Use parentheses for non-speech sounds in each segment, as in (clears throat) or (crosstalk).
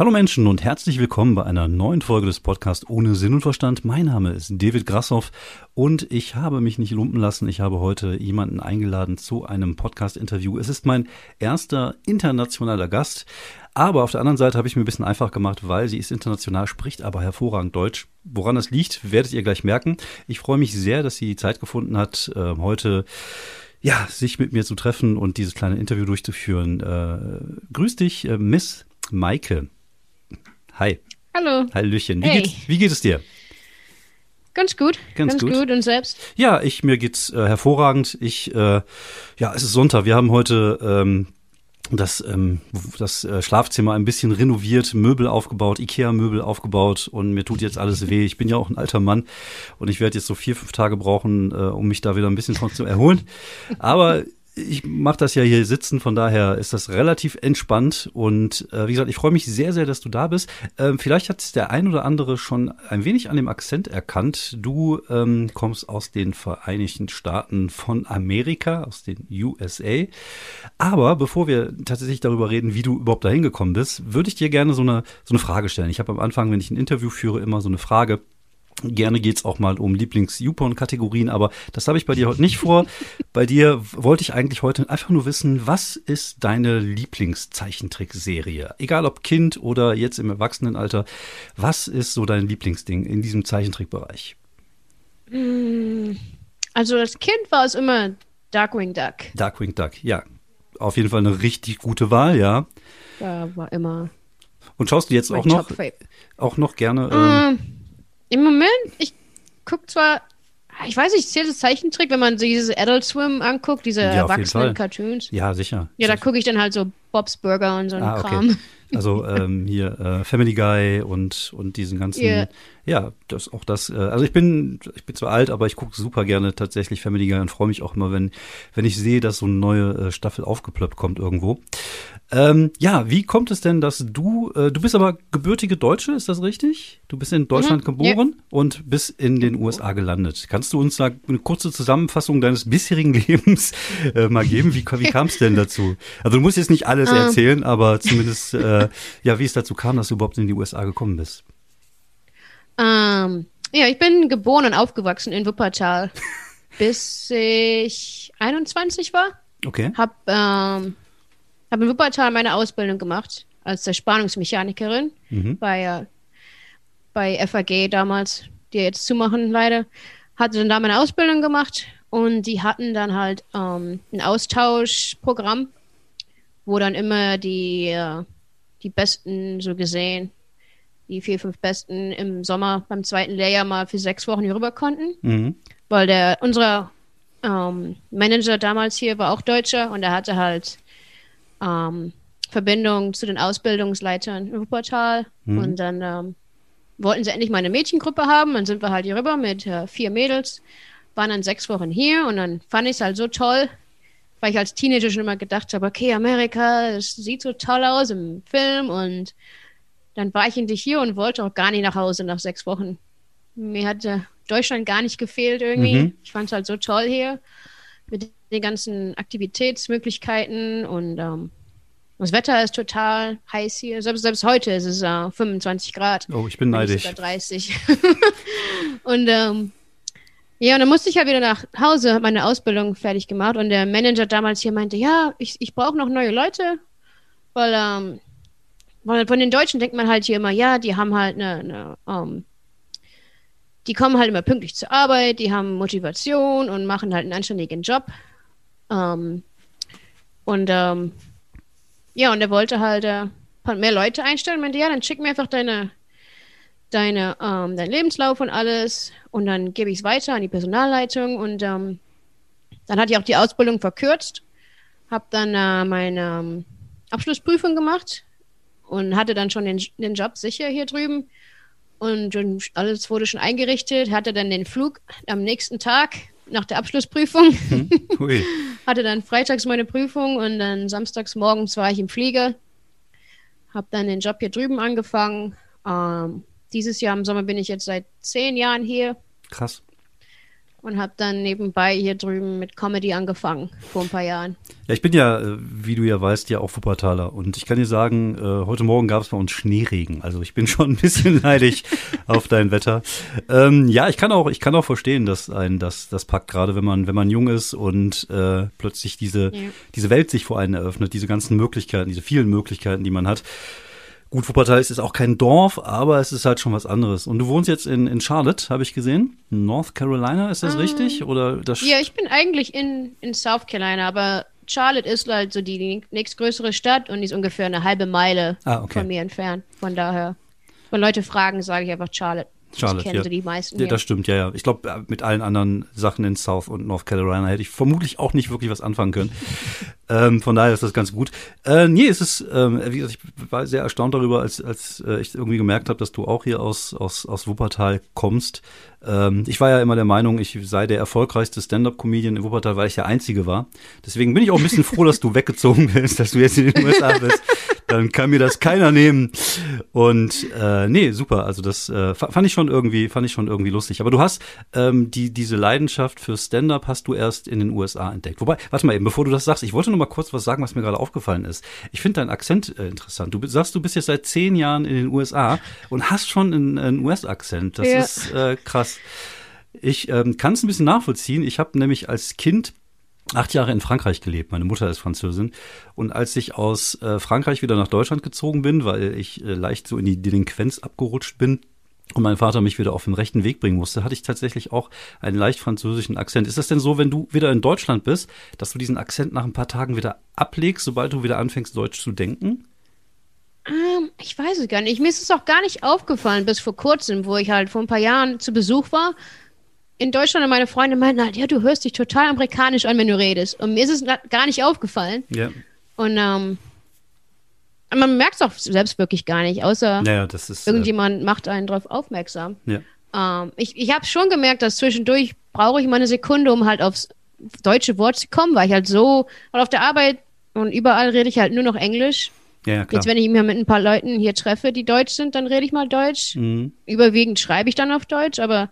Hallo Menschen und herzlich willkommen bei einer neuen Folge des Podcasts Ohne Sinn und Verstand. Mein Name ist David Grassoff und ich habe mich nicht lumpen lassen. Ich habe heute jemanden eingeladen zu einem Podcast-Interview. Es ist mein erster internationaler Gast. Aber auf der anderen Seite habe ich mir ein bisschen einfach gemacht, weil sie ist international, spricht aber hervorragend Deutsch. Woran das liegt, werdet ihr gleich merken. Ich freue mich sehr, dass sie Zeit gefunden hat, äh, heute ja, sich mit mir zu treffen und dieses kleine Interview durchzuführen. Äh, grüß dich, äh, Miss Maike. Hi. Hallo. Hallöchen. Wie, Hey. geht, wie geht es dir? Ganz gut. Ganz Ganz, gut. gut. Und selbst? Ja, ich mir geht's äh, hervorragend. Ich äh, ja, es ist Sonntag. Wir haben heute ähm, das ähm, das äh, Schlafzimmer ein bisschen renoviert, Möbel aufgebaut, Ikea-Möbel aufgebaut und mir tut jetzt alles weh. Ich bin ja auch ein alter Mann und ich werde jetzt so vier fünf Tage brauchen, äh, um mich da wieder ein bisschen von zu erholen. Aber ich mache das ja hier sitzen, von daher ist das relativ entspannt und äh, wie gesagt, ich freue mich sehr, sehr, dass du da bist. Ähm, vielleicht hat der ein oder andere schon ein wenig an dem Akzent erkannt. Du ähm, kommst aus den Vereinigten Staaten von Amerika, aus den USA. Aber bevor wir tatsächlich darüber reden, wie du überhaupt dahin gekommen bist, würde ich dir gerne so eine, so eine Frage stellen. Ich habe am Anfang, wenn ich ein Interview führe, immer so eine Frage. Gerne geht's auch mal um Lieblings-Yupon-Kategorien, aber das habe ich bei dir heute nicht vor. bei dir wollte ich eigentlich heute einfach nur wissen, was ist deine Lieblingszeichentrickserie? Egal ob Kind oder jetzt im Erwachsenenalter, was ist so dein Lieblingsding in diesem Zeichentrickbereich? Also als Kind war es immer Darkwing Duck. Darkwing Duck, ja. Auf jeden Fall eine richtig gute Wahl, ja. Da war immer Und schaust du jetzt auch noch, auch noch gerne, ähm, Ähm, Im Moment, ich gucke zwar, ich weiß nicht, zählt das Zeichentrick, wenn man so dieses Adult Swim anguckt, diese Ja, erwachsenen Cartoons. ja, sicher. Ja, da gucke ich dann halt so Bob's Burger und so einen Ah, okay. Kram. (laughs) Also ähm, hier äh, Family Guy und und diesen ganzen Ja. ja, das auch das äh, also ich bin ich bin zwar alt, aber ich gucke super gerne tatsächlich Family Guy und freue mich auch immer, wenn wenn ich sehe, dass so eine neue äh, Staffel aufgeplöppt kommt irgendwo. Ähm, ja, wie kommt es denn, dass du äh, du bist aber gebürtige Deutsche, ist das richtig? Du bist in Deutschland Mhm, geboren und bist in den USA gelandet. Kannst du uns da eine kurze Zusammenfassung deines bisherigen (laughs) Lebens äh, mal geben? Wie, wie kam es denn dazu? Also du musst jetzt nicht alles Ähm. erzählen, aber zumindest äh, ja, wie es dazu kam, dass du überhaupt in die USA gekommen bist. Ähm, ja, ich bin geboren und aufgewachsen in Wuppertal, (laughs) bis ich 21 war. Okay. Hab, ähm, hab in Wuppertal meine Ausbildung gemacht als Zerspannungsmechanikerin Mhm. bei, äh, bei FAG damals, die jetzt zumachen leider. Hatte dann da meine Ausbildung gemacht und die hatten dann halt ähm, ein Austauschprogramm, wo dann immer die, äh, die Besten so gesehen, die vier, fünf Besten im Sommer beim zweiten Lehrjahr mal für sechs Wochen hier rüber konnten Mhm. weil der unser ähm, Manager damals hier war auch Deutscher und er hatte halt ähm, Verbindung zu den Ausbildungsleitern in Wuppertal Mhm. und dann ähm, wollten sie endlich mal eine Mädchengruppe haben, dann sind wir halt hier rüber mit äh, vier Mädels, waren dann sechs Wochen hier und dann fand ich es halt so toll, weil ich als Teenager schon immer gedacht habe, okay, Amerika, es sieht so toll aus im Film und dann war ich endlich hier und wollte auch gar nicht nach Hause nach sechs Wochen. Mir hat äh, Deutschland gar nicht gefehlt irgendwie. Mhm. Ich fand es halt so toll hier mit den ganzen Aktivitätsmöglichkeiten und ähm, das Wetter ist total heiß hier. Selbst, selbst heute ist es äh, 25 Grad. Oh, ich bin neidisch. sogar 30. (laughs) und ähm, ja, und dann musste ich ja wieder nach Hause, habe meine Ausbildung fertig gemacht und der Manager damals hier meinte, ja, ich, ich brauche noch neue Leute, weil, ähm, weil von den Deutschen denkt man halt hier immer, ja, die haben halt eine, eine ähm, die kommen halt immer pünktlich zur Arbeit, die haben Motivation und machen halt einen anständigen Job. Ähm, und ähm, ja, und er wollte halt äh, mehr Leute einstellen. Meinte, ja, dann schick mir einfach deine, deine, ähm, deinen Lebenslauf und alles und dann gebe ich es weiter an die Personalleitung und ähm, dann hatte ich auch die Ausbildung verkürzt, habe dann äh, meine ähm, Abschlussprüfung gemacht und hatte dann schon den, den Job sicher hier drüben und alles wurde schon eingerichtet, hatte dann den Flug am nächsten Tag nach der Abschlussprüfung, Hui. (laughs) hatte dann freitags meine Prüfung und dann samstags morgens war ich im Flieger, habe dann den Job hier drüben angefangen. Ähm, dieses Jahr im Sommer bin ich jetzt seit zehn Jahren hier Krass. Und habe dann nebenbei hier drüben mit Comedy angefangen vor ein paar Jahren. Ja, ich bin ja, äh, wie du ja weißt, ja auch Wuppertaler und ich kann dir sagen, äh, heute Morgen gab es bei uns Schneeregen. Also ich bin (laughs) schon ein bisschen neidisch auf dein Wetter. Ähm, ja, ich kann auch, ich kann auch verstehen, dass ein das das packt gerade, wenn man wenn man jung ist und äh, plötzlich diese ja. diese Welt sich vor einen eröffnet, diese ganzen Möglichkeiten, diese vielen Möglichkeiten, die man hat. Gut, Wuppertal ist auch kein Dorf, aber es ist halt schon was anderes. Und du wohnst jetzt in, in Charlotte, habe ich gesehen. North Carolina, ist das um, richtig? Oder das ja, ich bin eigentlich in, in South Carolina, aber Charlotte ist halt so die nächstgrößere Stadt und die ist ungefähr eine halbe Meile ah, okay. von mir entfernt. Von daher, wenn Leute fragen, sage ich einfach Charlotte. Charlotte, kennen ja. sie die meisten. Ja, das stimmt, ja, ja. Ich glaube, äh, mit allen anderen Sachen in South und North Carolina hätte ich vermutlich auch nicht wirklich was anfangen können. (laughs) ähm, von daher ist das ganz gut. Äh, nee, es ist, ähm, wie gesagt, ich war sehr erstaunt darüber, als, als äh, ich irgendwie gemerkt habe, dass du auch hier aus, aus, aus Wuppertal kommst. Ähm, ich war ja immer der Meinung, ich sei der erfolgreichste Stand-Up-Comedian in Wuppertal, weil ich der Einzige war. Deswegen bin ich auch ein bisschen froh, dass du (laughs) weggezogen bist, dass du jetzt in den USA bist. Dann kann mir das keiner nehmen. Und äh, nee, super. Also das äh, fand ich schon irgendwie, fand ich schon irgendwie lustig. Aber du hast ähm, die diese Leidenschaft für Stand-up hast du erst in den USA entdeckt. Wobei, warte mal eben, bevor du das sagst, ich wollte noch mal kurz was sagen, was mir gerade aufgefallen ist. Ich finde deinen Akzent äh, interessant. Du sagst, du bist jetzt seit zehn Jahren in den USA und hast schon einen, einen US-Akzent. Das ja. ist äh, krass. Ich ähm, kann es ein bisschen nachvollziehen. Ich habe nämlich als Kind acht Jahre in Frankreich gelebt. Meine Mutter ist Französin. Und als ich aus äh, Frankreich wieder nach Deutschland gezogen bin, weil ich äh, leicht so in die Delinquenz abgerutscht bin, und mein Vater mich wieder auf den rechten Weg bringen musste, hatte ich tatsächlich auch einen leicht französischen Akzent. Ist das denn so, wenn du wieder in Deutschland bist, dass du diesen Akzent nach ein paar Tagen wieder ablegst, sobald du wieder anfängst, Deutsch zu denken? Ähm, ich weiß es gar nicht. Mir ist es auch gar nicht aufgefallen bis vor kurzem, wo ich halt vor ein paar Jahren zu Besuch war. In Deutschland und meine Freunde meinten halt, ja, du hörst dich total amerikanisch an, wenn du redest. Und mir ist es gar nicht aufgefallen. Ja. Und ähm, man merkt es auch selbst wirklich gar nicht, außer ja, ist, äh, irgendjemand äh, macht einen darauf aufmerksam. Ja. Ähm, ich ich habe schon gemerkt, dass zwischendurch brauche ich mal eine Sekunde, um halt aufs deutsche Wort zu kommen, weil ich halt so, weil auf der Arbeit und überall rede ich halt nur noch Englisch. Ja, klar. Jetzt, wenn ich mich mit ein paar Leuten hier treffe, die deutsch sind, dann rede ich mal Deutsch. Mhm. Überwiegend schreibe ich dann auf Deutsch, aber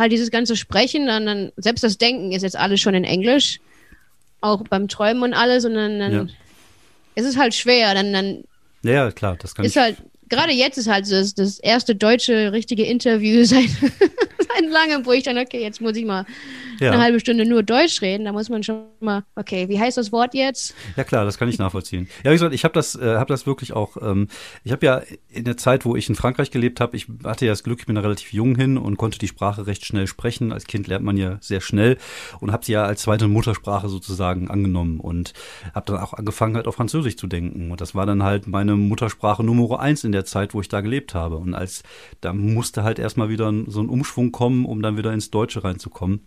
halt dieses ganze Sprechen, dann, dann selbst das Denken ist jetzt alles schon in Englisch. Auch beim Träumen und alles. Und dann, dann ja. ist es halt schwer. Dann, dann ja, klar, das kann ist ich. Halt, gerade jetzt ist halt das, das erste deutsche richtige Interview (laughs) seit, seit langem, wo ich dann, okay, jetzt muss ich mal ja. eine halbe Stunde nur Deutsch reden. Da muss man schon mal, okay, wie heißt das Wort jetzt? Ja klar, das kann ich nachvollziehen. Ja, wie gesagt, ich habe das, äh, hab das wirklich auch, ähm, ich habe ja in der Zeit, wo ich in Frankreich gelebt habe, ich hatte ja das Glück, ich bin da relativ jung hin und konnte die Sprache recht schnell sprechen. Als Kind lernt man ja sehr schnell und habe sie ja als zweite Muttersprache sozusagen angenommen und habe dann auch angefangen halt auf Französisch zu denken. Und das war dann halt meine Muttersprache Nummer eins in der Zeit, wo ich da gelebt habe. Und als, da musste halt erstmal wieder so ein Umschwung kommen, um dann wieder ins Deutsche reinzukommen.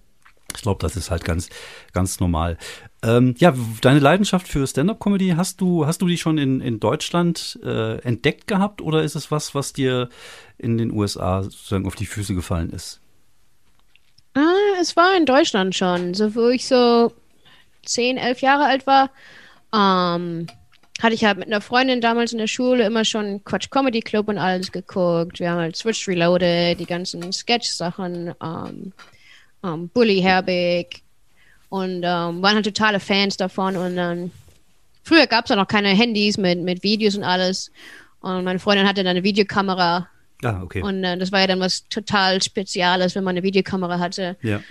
Ich glaube, das ist halt ganz, ganz normal. Ähm, ja, deine Leidenschaft für Stand-up-Comedy, hast du, hast du die schon in, in Deutschland äh, entdeckt gehabt oder ist es was, was dir in den USA sozusagen auf die Füße gefallen ist? Ah, es war in Deutschland schon. So, wo ich so zehn, elf Jahre alt war, ähm, hatte ich halt mit einer Freundin damals in der Schule immer schon Quatsch Comedy Club und alles geguckt. Wir haben halt Switch Reloaded, die ganzen Sketch-Sachen. Ähm, um, Bully Herbig und um, waren halt totale Fans davon. Und dann, früher gab es ja noch keine Handys mit, mit Videos und alles. Und meine Freundin hatte dann eine Videokamera. Ah, okay. Und äh, das war ja dann was total Spezielles, wenn man eine Videokamera hatte. Ja.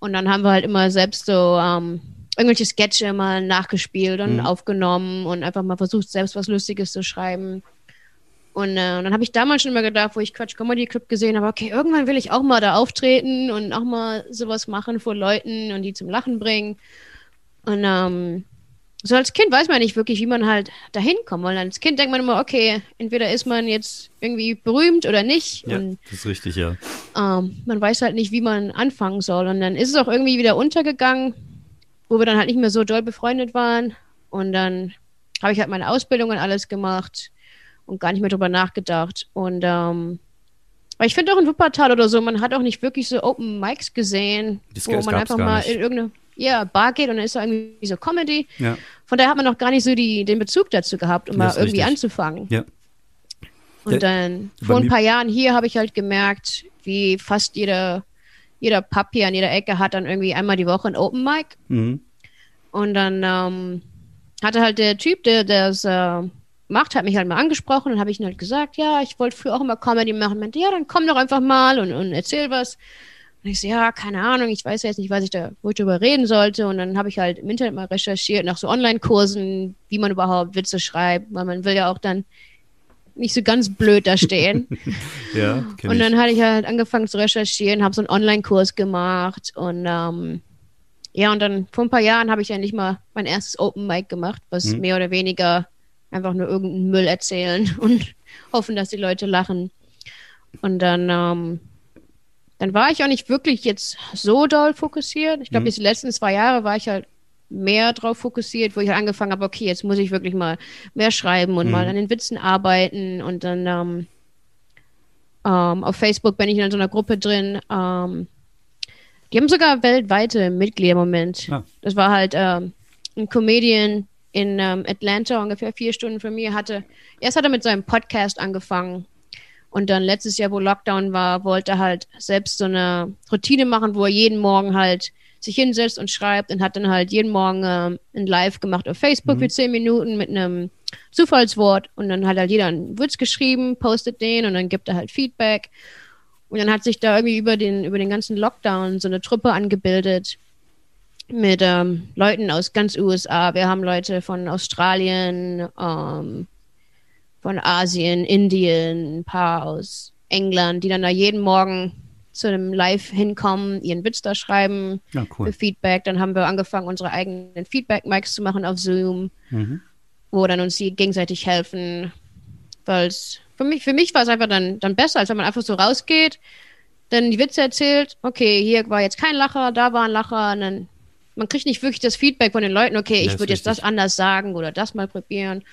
Und dann haben wir halt immer selbst so um, irgendwelche Sketche mal nachgespielt und mhm. aufgenommen und einfach mal versucht, selbst was Lustiges zu schreiben. Und, äh, und dann habe ich damals schon immer gedacht, wo ich Quatsch Comedy Club gesehen habe, okay, irgendwann will ich auch mal da auftreten und auch mal sowas machen vor Leuten und die zum Lachen bringen. Und ähm, so als Kind weiß man nicht wirklich, wie man halt dahin kommt. Weil als Kind denkt man immer, okay, entweder ist man jetzt irgendwie berühmt oder nicht. Ja, und, das ist richtig, ja. Ähm, man weiß halt nicht, wie man anfangen soll. Und dann ist es auch irgendwie wieder untergegangen, wo wir dann halt nicht mehr so doll befreundet waren. Und dann habe ich halt meine Ausbildung und alles gemacht und gar nicht mehr drüber nachgedacht. Und ähm, ich finde auch in Wuppertal oder so, man hat auch nicht wirklich so Open Mics gesehen, das wo man einfach mal in irgendeine ja, Bar geht und dann ist da irgendwie so Comedy. Ja. Von daher hat man noch gar nicht so die, den Bezug dazu gehabt, um mal irgendwie richtig. anzufangen. Ja. Und dann vor ein paar Jahren hier habe ich halt gemerkt, wie fast jeder jeder Pub hier an jeder Ecke hat dann irgendwie einmal die Woche ein Open Mic. Mhm. Und dann ähm, hatte halt der Typ, der das äh, macht, hat mich halt mal angesprochen und habe ich ihm halt gesagt, ja, ich wollte früher auch immer Comedy machen. Und meinte, ja, dann komm doch einfach mal und, und erzähl was. Und ich so, ja, keine Ahnung, ich weiß jetzt nicht, was ich da, wo ich darüber reden sollte. Und dann habe ich halt im Internet mal recherchiert nach so Online-Kursen, wie man überhaupt Witze schreibt, weil man will ja auch dann nicht so ganz blöd da stehen. (laughs) ja, und dann hatte ich halt angefangen zu recherchieren, habe so einen Online-Kurs gemacht und ähm, ja, und dann vor ein paar Jahren habe ich endlich mal mein erstes Open Mic gemacht, was mhm. mehr oder weniger einfach nur irgendeinen Müll erzählen (laughs) und hoffen, dass die Leute lachen. Und dann, ähm, dann war ich auch nicht wirklich jetzt so doll fokussiert. Ich glaube, mhm. die letzten zwei Jahre war ich halt mehr drauf fokussiert, wo ich halt angefangen habe, okay, jetzt muss ich wirklich mal mehr schreiben und mhm. mal an den Witzen arbeiten und dann ähm, ähm, auf Facebook bin ich in so einer Gruppe drin. Ähm, die haben sogar weltweite Mitglieder im Moment. Ja. Das war halt ähm, ein Comedian in ähm, Atlanta, ungefähr vier Stunden von mir, hatte, erst hat er mit seinem Podcast angefangen und dann letztes Jahr, wo Lockdown war, wollte er halt selbst so eine Routine machen, wo er jeden Morgen halt sich hinsetzt und schreibt und hat dann halt jeden Morgen ähm, ein Live gemacht auf Facebook mhm. für zehn Minuten mit einem Zufallswort und dann hat halt jeder einen Witz geschrieben, postet den und dann gibt er halt Feedback. Und dann hat sich da irgendwie über den, über den ganzen Lockdown so eine Truppe angebildet mit ähm, Leuten aus ganz USA. Wir haben Leute von Australien, ähm, von Asien, Indien, ein paar aus England, die dann da jeden Morgen zu einem Live hinkommen, ihren Witz da schreiben ja, cool. für Feedback. Dann haben wir angefangen, unsere eigenen Feedback-Mics zu machen auf Zoom, mhm. wo dann uns die gegenseitig helfen. Weil es für mich, für mich war es einfach dann, dann besser, als wenn man einfach so rausgeht, dann die Witze erzählt, okay, hier war jetzt kein Lacher, da war ein Lacher, und dann man kriegt nicht wirklich das Feedback von den Leuten, okay, ich würde jetzt das anders sagen oder das mal probieren.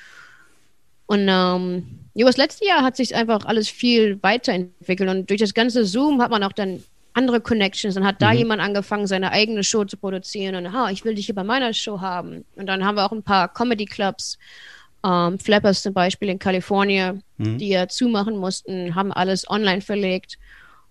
Und ähm, über das letzte Jahr hat sich einfach alles viel weiterentwickelt und durch das ganze Zoom hat man auch dann andere Connections. Dann hat da mhm. jemand angefangen, seine eigene Show zu produzieren und ha, ich will dich hier bei meiner Show haben. Und dann haben wir auch ein paar Comedy Clubs, ähm, Flappers zum Beispiel in Kalifornien, mhm. die ja zumachen mussten, haben alles online verlegt.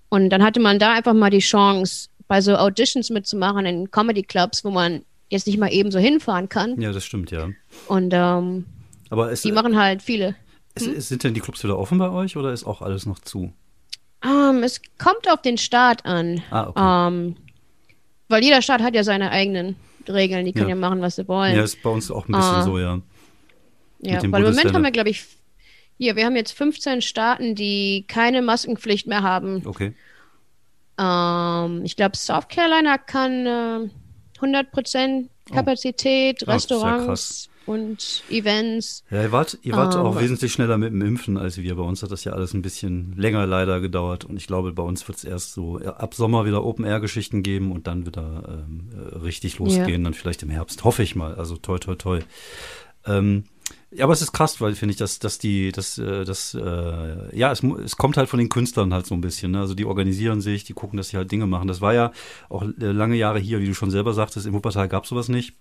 Und dann hatte man da einfach mal die Chance, bei so Auditions mitzumachen in Comedy Clubs, wo man jetzt nicht mal eben so hinfahren kann. Ja, das stimmt, ja. Und ähm, Aber es, die machen halt viele. Es, hm? Sind denn die Clubs wieder offen bei euch oder ist auch alles noch zu? Um, ähm, es kommt auf den Staat an. Ah, okay. Um, ähm, weil jeder Staat hat ja seine eigenen Regeln, die können ja, ja machen, was sie wollen. Ja, ist bei uns auch ein bisschen uh, so, ja. Ja, weil im Moment haben wir, glaube ich, hier, wir haben jetzt 15 Staaten, die keine Maskenpflicht mehr haben. Okay. Ähm, ich glaube, South Carolina kann äh, 100% Kapazität, oh. Restaurants oh, und Events. Ja, ihr wart, ihr wart ähm, auch wesentlich schneller mit dem Impfen als wir. Bei uns hat das ja alles ein bisschen länger leider gedauert. Und ich glaube, bei uns wird es erst so ab Sommer wieder Open-Air-Geschichten geben und dann wieder ähm, äh, richtig losgehen. Ja. Dann vielleicht im Herbst, hoffe ich mal. Also toi, toi, toi. Ähm, ja, aber es ist krass, weil finde ich, dass, dass die, dass, äh, das, äh, ja, es, es kommt halt von den Künstlern halt so ein bisschen. Ne? Also die organisieren sich, die gucken, dass sie halt Dinge machen. Das war ja auch äh, lange Jahre hier, wie du schon selber sagtest, im Wuppertal gab es sowas nicht.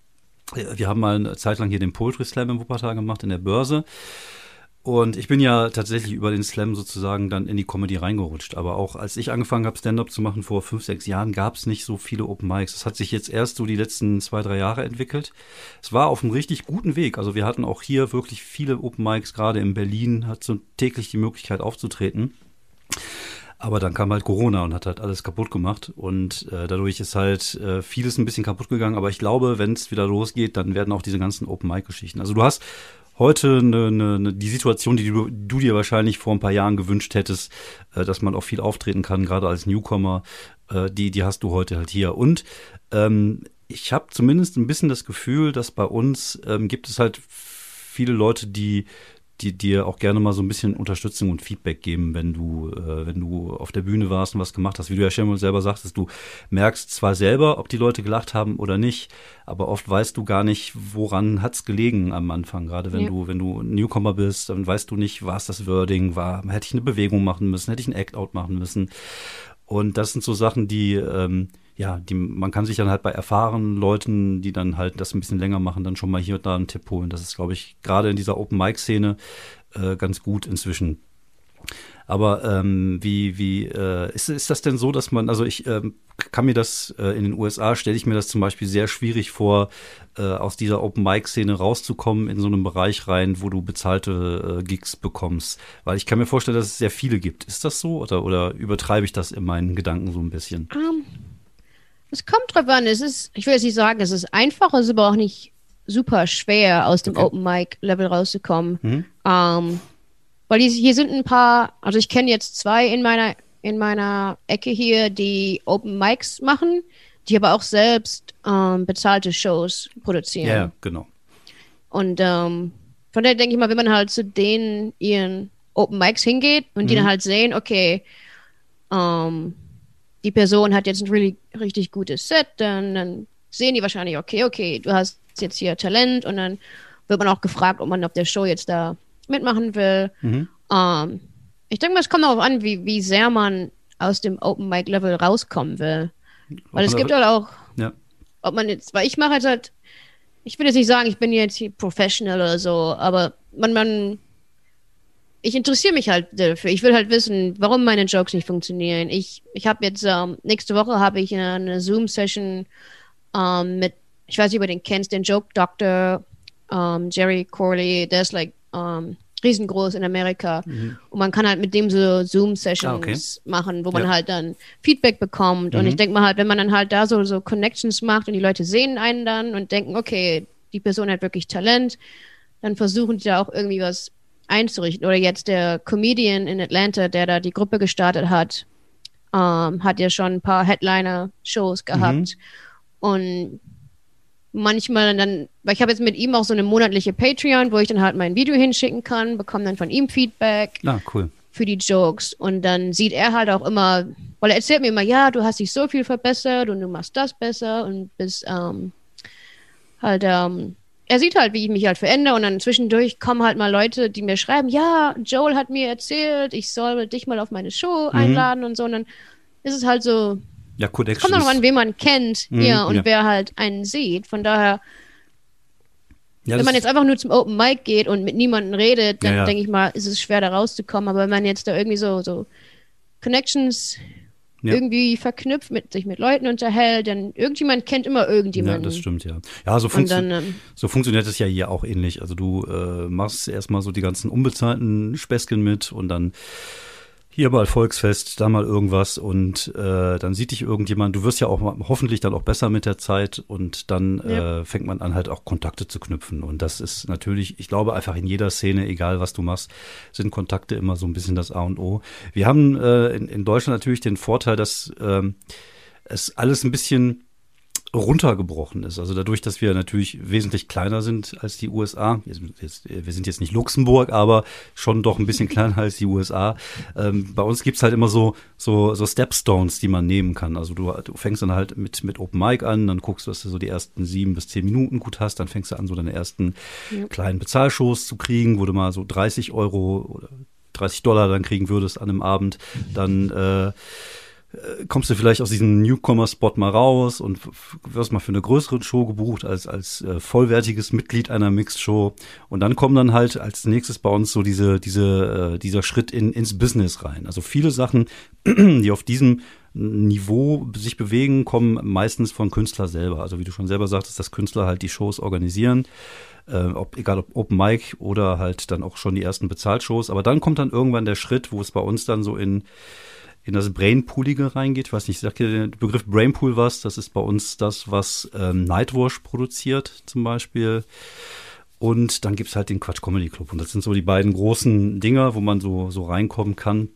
Wir haben mal eine Zeit lang hier den Poetry Slam im Wuppertal gemacht, in der Börse. Und ich bin ja tatsächlich über den Slam sozusagen dann in die Comedy reingerutscht. Aber auch als ich angefangen habe, Stand-up zu machen vor fünf, sechs Jahren, gab es nicht so viele Open Mics. Das hat sich jetzt erst so die letzten zwei, drei Jahre entwickelt. Es war auf einem richtig guten Weg. Also wir hatten auch hier wirklich viele Open Mics, gerade in Berlin, hat so täglich die Möglichkeit aufzutreten. Aber dann kam halt Corona und hat halt alles kaputt gemacht. Und äh, dadurch ist halt äh, vieles ein bisschen kaputt gegangen. Aber ich glaube, wenn es wieder losgeht, dann werden auch diese ganzen Open-Mic-Geschichten. Also du hast heute eine, eine, die Situation, die du, du, dir wahrscheinlich vor ein paar Jahren gewünscht hättest, äh, dass man auch viel auftreten kann, gerade als Newcomer, äh, die, die hast du heute halt hier. Und ähm, ich habe zumindest ein bisschen das Gefühl, dass bei uns ähm, gibt es halt viele Leute, die die dir auch gerne mal so ein bisschen Unterstützung und Feedback geben, wenn du, äh, wenn du auf der Bühne warst und was gemacht hast. Wie du ja schon mal selber sagtest, du merkst zwar selber, ob die Leute gelacht haben oder nicht, aber oft weißt du gar nicht, woran hat's gelegen am Anfang. Gerade wenn ja. du, wenn du Newcomer bist, dann weißt du nicht, war es das Wording, war, hätte ich eine Bewegung machen müssen, hätte ich ein Act-Out machen müssen. Und das sind so Sachen, die, ähm, ja, die, man kann sich dann halt bei erfahrenen Leuten, die dann halt das ein bisschen länger machen, dann schon mal hier und da einen Tipp holen. Das ist, glaube ich, gerade in dieser Open-Mic-Szene äh, ganz gut inzwischen. Aber ähm, wie, wie äh, ist, ist das denn so, dass man, also ich ähm, kann mir das äh, in den USA, stelle ich mir das zum Beispiel sehr schwierig vor, äh, aus dieser Open-Mic-Szene rauszukommen in so einem Bereich rein, wo du bezahlte äh, Gigs bekommst. Weil ich kann mir vorstellen, dass es sehr viele gibt. Ist das so oder, oder übertreibe ich das in meinen Gedanken so ein bisschen? Um, ähm, es kommt drauf an. Es ist, ich will jetzt nicht sagen, es ist einfach, es ist aber auch nicht super schwer, aus dem okay. Open-Mic-Level rauszukommen. Mhm. Ähm, weil hier sind ein paar, also ich kenne jetzt zwei in meiner, in meiner Ecke hier, die Open Mics machen, die aber auch selbst ähm, bezahlte Shows produzieren. Ja, genau. Und ähm, von daher denke ich mal, wenn man halt zu denen ihren Open Mics hingeht und mhm. die dann halt sehen, okay, ähm, die Person hat jetzt ein really, richtig gutes Set, dann, dann sehen die wahrscheinlich, okay, okay, du hast jetzt hier Talent und dann wird man auch gefragt, ob man auf der Show jetzt da mitmachen will. Mhm. Ähm, ich denke mal, es kommt darauf an, wie, wie sehr man aus dem Open Mic Level rauskommen will. Weil es gibt halt auch, ja. ob man jetzt, weil ich mache halt, halt, ich will jetzt nicht sagen, ich bin jetzt hier Professional oder so, aber man, man, ich interessiere mich halt dafür. Ich will halt wissen, warum meine Jokes nicht funktionieren. Ich, ich habe jetzt, ähm, nächste Woche habe ich eine, Zoom-Session ähm, mit, ich weiß nicht, ob du den kennst, den Joke Doctor ähm, Jerry Corley, der ist like ähm, riesengroß in Amerika. Mhm. Und man kann halt mit dem so Zoom-Sessions ah, okay. machen, wo man ja. halt dann Feedback bekommt. Mhm. Und ich denke mal halt, wenn man dann halt da so, so Connections macht und die Leute sehen einen dann und denken, okay, die Person hat wirklich Talent, dann versuchen die da auch irgendwie was einzurichten. Oder jetzt der Comedian in Atlanta, der da die Gruppe gestartet hat, ähm, hat ja schon ein paar Headliner-Shows gehabt. Mhm. Und manchmal dann, weil ich habe jetzt mit ihm auch so eine monatliche Patreon, wo ich dann halt mein Video hinschicken kann, bekomme dann von ihm Feedback. Ah, cool. Für die Jokes. Und dann sieht er halt auch immer, weil er erzählt mir immer, ja, du hast dich so viel verbessert und du machst das besser und bist ähm, halt, ähm, er sieht halt, wie ich mich halt verändere und dann zwischendurch kommen halt mal Leute, die mir schreiben, ja, Joel hat mir erzählt, ich soll dich mal auf meine Show mhm. einladen und so. Und dann ist es halt so, ja, Connections. Kommt noch an, wen man kennt, mhm, ja, und ja. wer halt einen sieht. Von daher, ja, wenn man jetzt einfach nur zum Open Mic geht und mit niemandem redet, dann denke ich mal, ist es schwer da rauszukommen. Aber wenn man jetzt da irgendwie so, so Connections irgendwie verknüpft, mit sich mit Leuten unterhält, dann irgendjemand kennt immer irgendjemanden. Ja, das stimmt, ja. Ja, so, funktio dann, ähm, so funktioniert es ja hier auch ähnlich. Also du äh, machst erstmal so die ganzen unbezahlten Späßchen mit und dann hier mal Volksfest, da mal irgendwas und äh, dann sieht dich irgendjemand, du wirst ja auch hoffentlich dann auch besser mit der Zeit und dann ja. äh, fängt man an halt auch Kontakte zu knüpfen und das ist natürlich, ich glaube einfach in jeder Szene, egal was du machst, sind Kontakte immer so ein bisschen das A und O. Wir haben äh, in, in Deutschland natürlich den Vorteil, dass äh, es alles ein bisschen runtergebrochen ist. Also dadurch, dass wir natürlich wesentlich kleiner sind als die USA. Wir sind jetzt, wir sind jetzt nicht Luxemburg, aber schon doch ein bisschen kleiner als die USA. Ähm, bei uns gibt's halt immer so, so, so Stepstones, die man nehmen kann. Also du, du fängst dann halt mit, mit Open Mic an, dann guckst du, dass du so die ersten sieben bis zehn Minuten gut hast, dann fängst du an, so deine ersten ja. kleinen Bezahlshows zu kriegen, wo du mal so 30 Euro oder 30 Dollar dann kriegen würdest an einem Abend. Dann äh, äh, kommst du vielleicht aus diesem Newcomer-Spot mal raus und wirst mal für eine größere Show gebucht als, als äh, vollwertiges Mitglied einer Mixed-Show. Und dann kommen dann halt als nächstes bei uns so diese, diese, äh, dieser Schritt in, ins Business rein. Also viele Sachen, (clears throat) die auf diesem Niveau sich bewegen, kommen meistens von Künstler selber. Also wie du schon selber sagtest, dass Künstler halt die Shows organisieren. Äh, ob, egal ob Open Mic oder halt dann auch schon die ersten Bezahlshows. Aber dann kommt dann irgendwann der Schritt, wo es bei uns dann so in in das Brainpoolige reingeht. Ich weiß nicht, sagt ihr der Begriff Brainpool was? Das ist bei uns das, was ähm, Nightwash produziert zum Beispiel. Und dann gibt's halt den Quatsch Comedy Club. Und das sind so die beiden großen Dinger, wo man so, so reinkommen kann.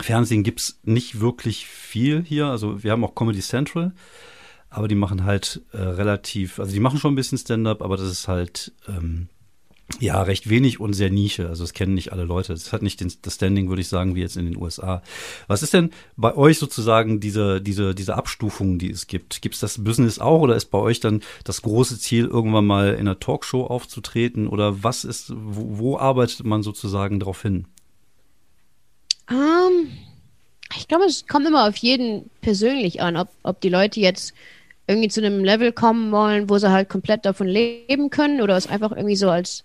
Fernsehen gibt's nicht wirklich viel hier. Also wir haben auch Comedy Central, aber die machen halt äh, relativ, also die machen schon ein bisschen Stand-up, aber das ist halt ähm, ja, recht wenig und sehr Nische. Also das kennen nicht alle Leute. Es hat nicht den, das Standing, würde ich sagen, wie jetzt in den USA. Was ist denn bei euch sozusagen diese, diese, diese Abstufung, die es gibt? Gibt es das Business auch oder ist bei euch dann das große Ziel, irgendwann mal in einer Talkshow aufzutreten? Oder was ist, wo, wo arbeitet man sozusagen darauf hin? Um, ähm, ich glaube, es kommt immer auf jeden persönlich an, ob, ob die Leute jetzt irgendwie zu einem Level kommen wollen, wo sie halt komplett davon leben können oder es einfach irgendwie so als,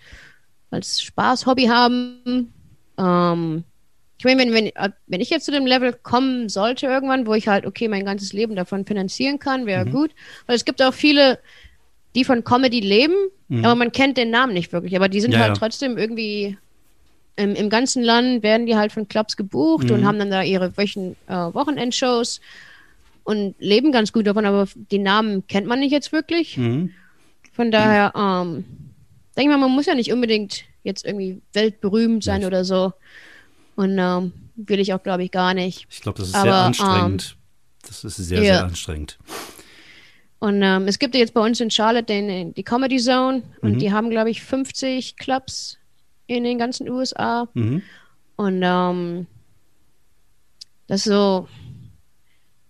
als Spaß, Hobby haben. Ähm, Ich meine, wenn, wenn, wenn ich jetzt zu dem Level kommen sollte irgendwann, wo ich halt, okay, mein ganzes Leben davon finanzieren kann, wäre Mhm. gut. Weil es gibt auch viele, die von Comedy leben, aber man kennt den Namen nicht wirklich. Aber die sind Mhm. Ja, halt ja. trotzdem irgendwie im, im ganzen Land werden die halt von Clubs gebucht Mhm. und haben dann da ihre Wöchen, äh, Wochenendshows und leben ganz gut davon, aber die Namen kennt man nicht jetzt wirklich. Mhm. Von daher, ähm, denke ich mal, man muss ja nicht unbedingt jetzt irgendwie weltberühmt sein Nicht. oder so. Und ähm, will ich auch, glaube ich, gar nicht. Ich glaube, das ist Aber, sehr ähm, anstrengend. das ist sehr, ja. sehr anstrengend. Und ähm, es gibt ja jetzt bei uns in Charlotte den, die Comedy Zone und Mhm. die haben, glaube ich, 50 Clubs in den ganzen USA. Mhm. Und ähm, das ist so,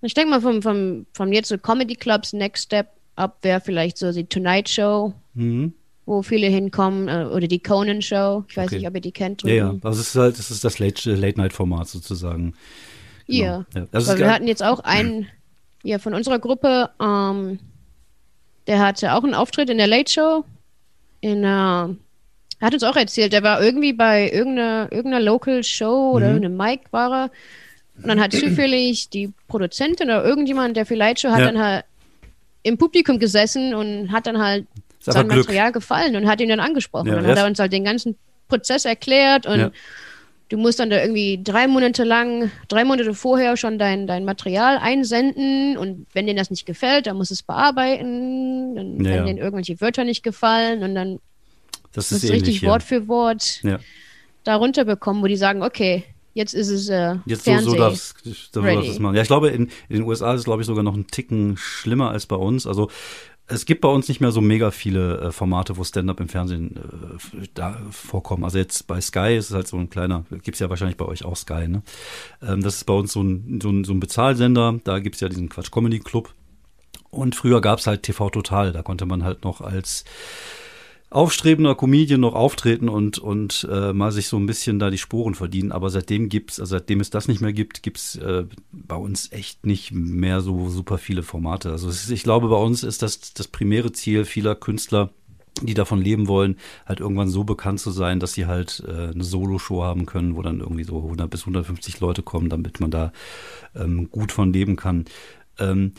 ich denke mal, vom, vom, vom jetzt so Comedy Clubs Next Step up wäre vielleicht so die Tonight Show, Mhm. wo viele hinkommen, äh, oder die Conan Show. Ich weiß Okay. nicht, ob ihr die kennt. Ja, ja. Also es ist halt, das ist das Late- Late-Night-Format sozusagen. Genau. Ja. ja. Also es Weil wir hatten jetzt auch einen hier von unserer Gruppe, ähm, der hatte auch einen Auftritt in der Late Show. In, äh, er hat uns auch erzählt, der war irgendwie bei irgendeiner, irgendeiner Local Show oder Mhm. irgendeinem Mic war er. Und dann hat zufällig die Produzentin oder irgendjemand der Late Show hat Ja. dann halt im Publikum gesessen und hat dann halt sein Glück. Material gefallen und hat ihn dann angesprochen. Ja, und dann hat er uns halt den ganzen Prozess erklärt und Ja. du musst dann da irgendwie drei Monate lang, drei Monate vorher schon dein, dein Material einsenden und wenn denen das nicht gefällt, dann musst du es bearbeiten, dann Ja, wenn denen irgendwelche Wörter nicht gefallen und dann Das musst ist du ähnlich richtig. Wort für Wort darunter bekommen, wo die sagen, okay, jetzt ist es äh, Jetzt so, Fernseh. so so darfst du es machen. Ja, ich glaube, in, in den USA ist es, glaube ich, sogar noch ein Ticken schlimmer als bei uns. Also es gibt bei uns nicht mehr so mega viele äh, Formate, wo Stand-up im Fernsehen äh, da vorkommen. Also jetzt bei Sky ist es halt so ein kleiner, gibt's ja wahrscheinlich bei euch auch Sky, ne? Ähm, das ist bei uns so ein, so ein, so ein Bezahlsender, da gibt's ja diesen Quatsch Comedy Club. Und früher gab's halt TV Total, da konnte man halt noch als aufstrebender Comedian noch auftreten und, und äh, mal sich so ein bisschen da die Sporen verdienen. Aber seitdem gibt's, also seitdem es das nicht mehr gibt, gibt's äh, bei uns echt nicht mehr so super viele Formate. Also ist, ich glaube, bei uns ist das das primäre Ziel vieler Künstler, die davon leben wollen, halt irgendwann so bekannt zu sein, dass sie halt äh, eine Solo-Show haben können, wo dann irgendwie so 100 bis 150 Leute kommen, damit man da ähm, gut von leben kann. Ähm,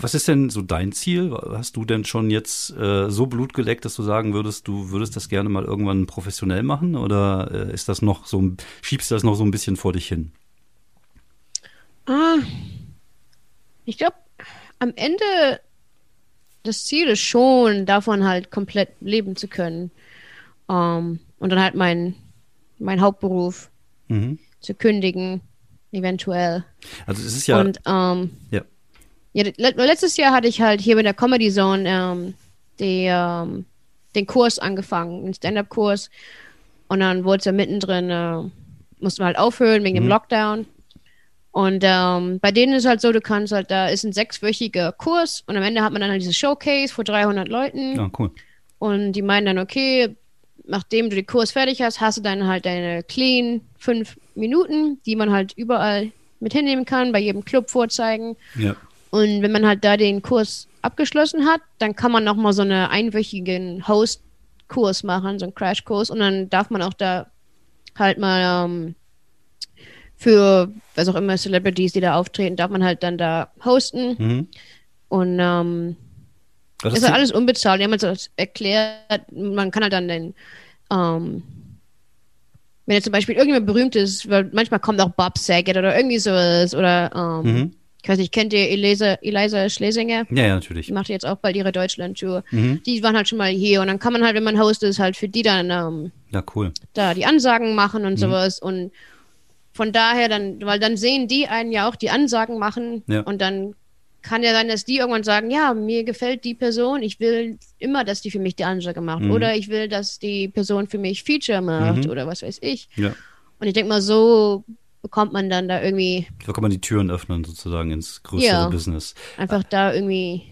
was ist denn so dein Ziel? Hast du denn schon jetzt äh, so Blut geleckt, dass du sagen würdest, du würdest das gerne mal irgendwann professionell machen? Oder äh, ist das noch so, schiebst du das noch so ein bisschen vor dich hin? Ah, ich glaube, am Ende das Ziel ist schon, davon halt komplett leben zu können. Ähm, und dann halt mein, mein Hauptberuf Mhm. zu kündigen, eventuell. Also es ist ja, Und ähm, ja. Ja, le letztes Jahr hatte ich halt hier mit der Comedy Zone ähm, die, ähm, den Kurs angefangen, den Stand-Up-Kurs. Und dann wurde es ja mittendrin, äh, mussten wir halt aufhören wegen dem Mhm. Lockdown. Und ähm, bei denen ist halt so, du kannst halt, da ist ein sechswöchiger Kurs und am Ende hat man dann halt dieses Showcase vor 300 Leuten. ja, cool. Und die meinen dann, okay, nachdem du den Kurs fertig hast, hast du dann halt deine clean fünf Minuten, die man halt überall mit hinnehmen kann, bei jedem Club vorzeigen. Ja. Und wenn man halt da den Kurs abgeschlossen hat, dann kann man nochmal so einen einwöchigen Host-Kurs machen, so einen Crash-Kurs. Und dann darf man auch da halt mal ähm, für, was auch immer, Celebrities, die da auftreten, darf man halt dann da hosten. Mhm. Und ähm, Aber ist das halt alles unbezahlt. Die haben halt so erklärt, man kann halt dann den, ähm, wenn jetzt zum Beispiel irgendjemand berühmt ist, weil manchmal kommt auch Bob Saget oder irgendwie sowas oder, ähm, Mhm. Ich weiß nicht, kennt ihr Eliza, Eliza Schlesinger? ja, ja, natürlich. Die macht jetzt auch bald ihre Deutschland-Tour. Mhm. Die waren halt schon mal hier und dann kann man halt, wenn man Host ist, halt für die dann ähm, Ja, cool. da die Ansagen machen Mhm. und sowas und von daher dann, weil dann sehen die einen ja auch die Ansagen machen Ja. und dann kann ja sein, dass die irgendwann sagen, ja, mir gefällt die Person, ich will immer, dass die für mich die Ansage macht Mhm. oder ich will, dass die Person für mich Feature macht Mhm. oder was weiß ich. Ja. Und ich denke mal, so bekommt man dann da irgendwie So kann man die Türen öffnen sozusagen ins größere Ja. Business. einfach da irgendwie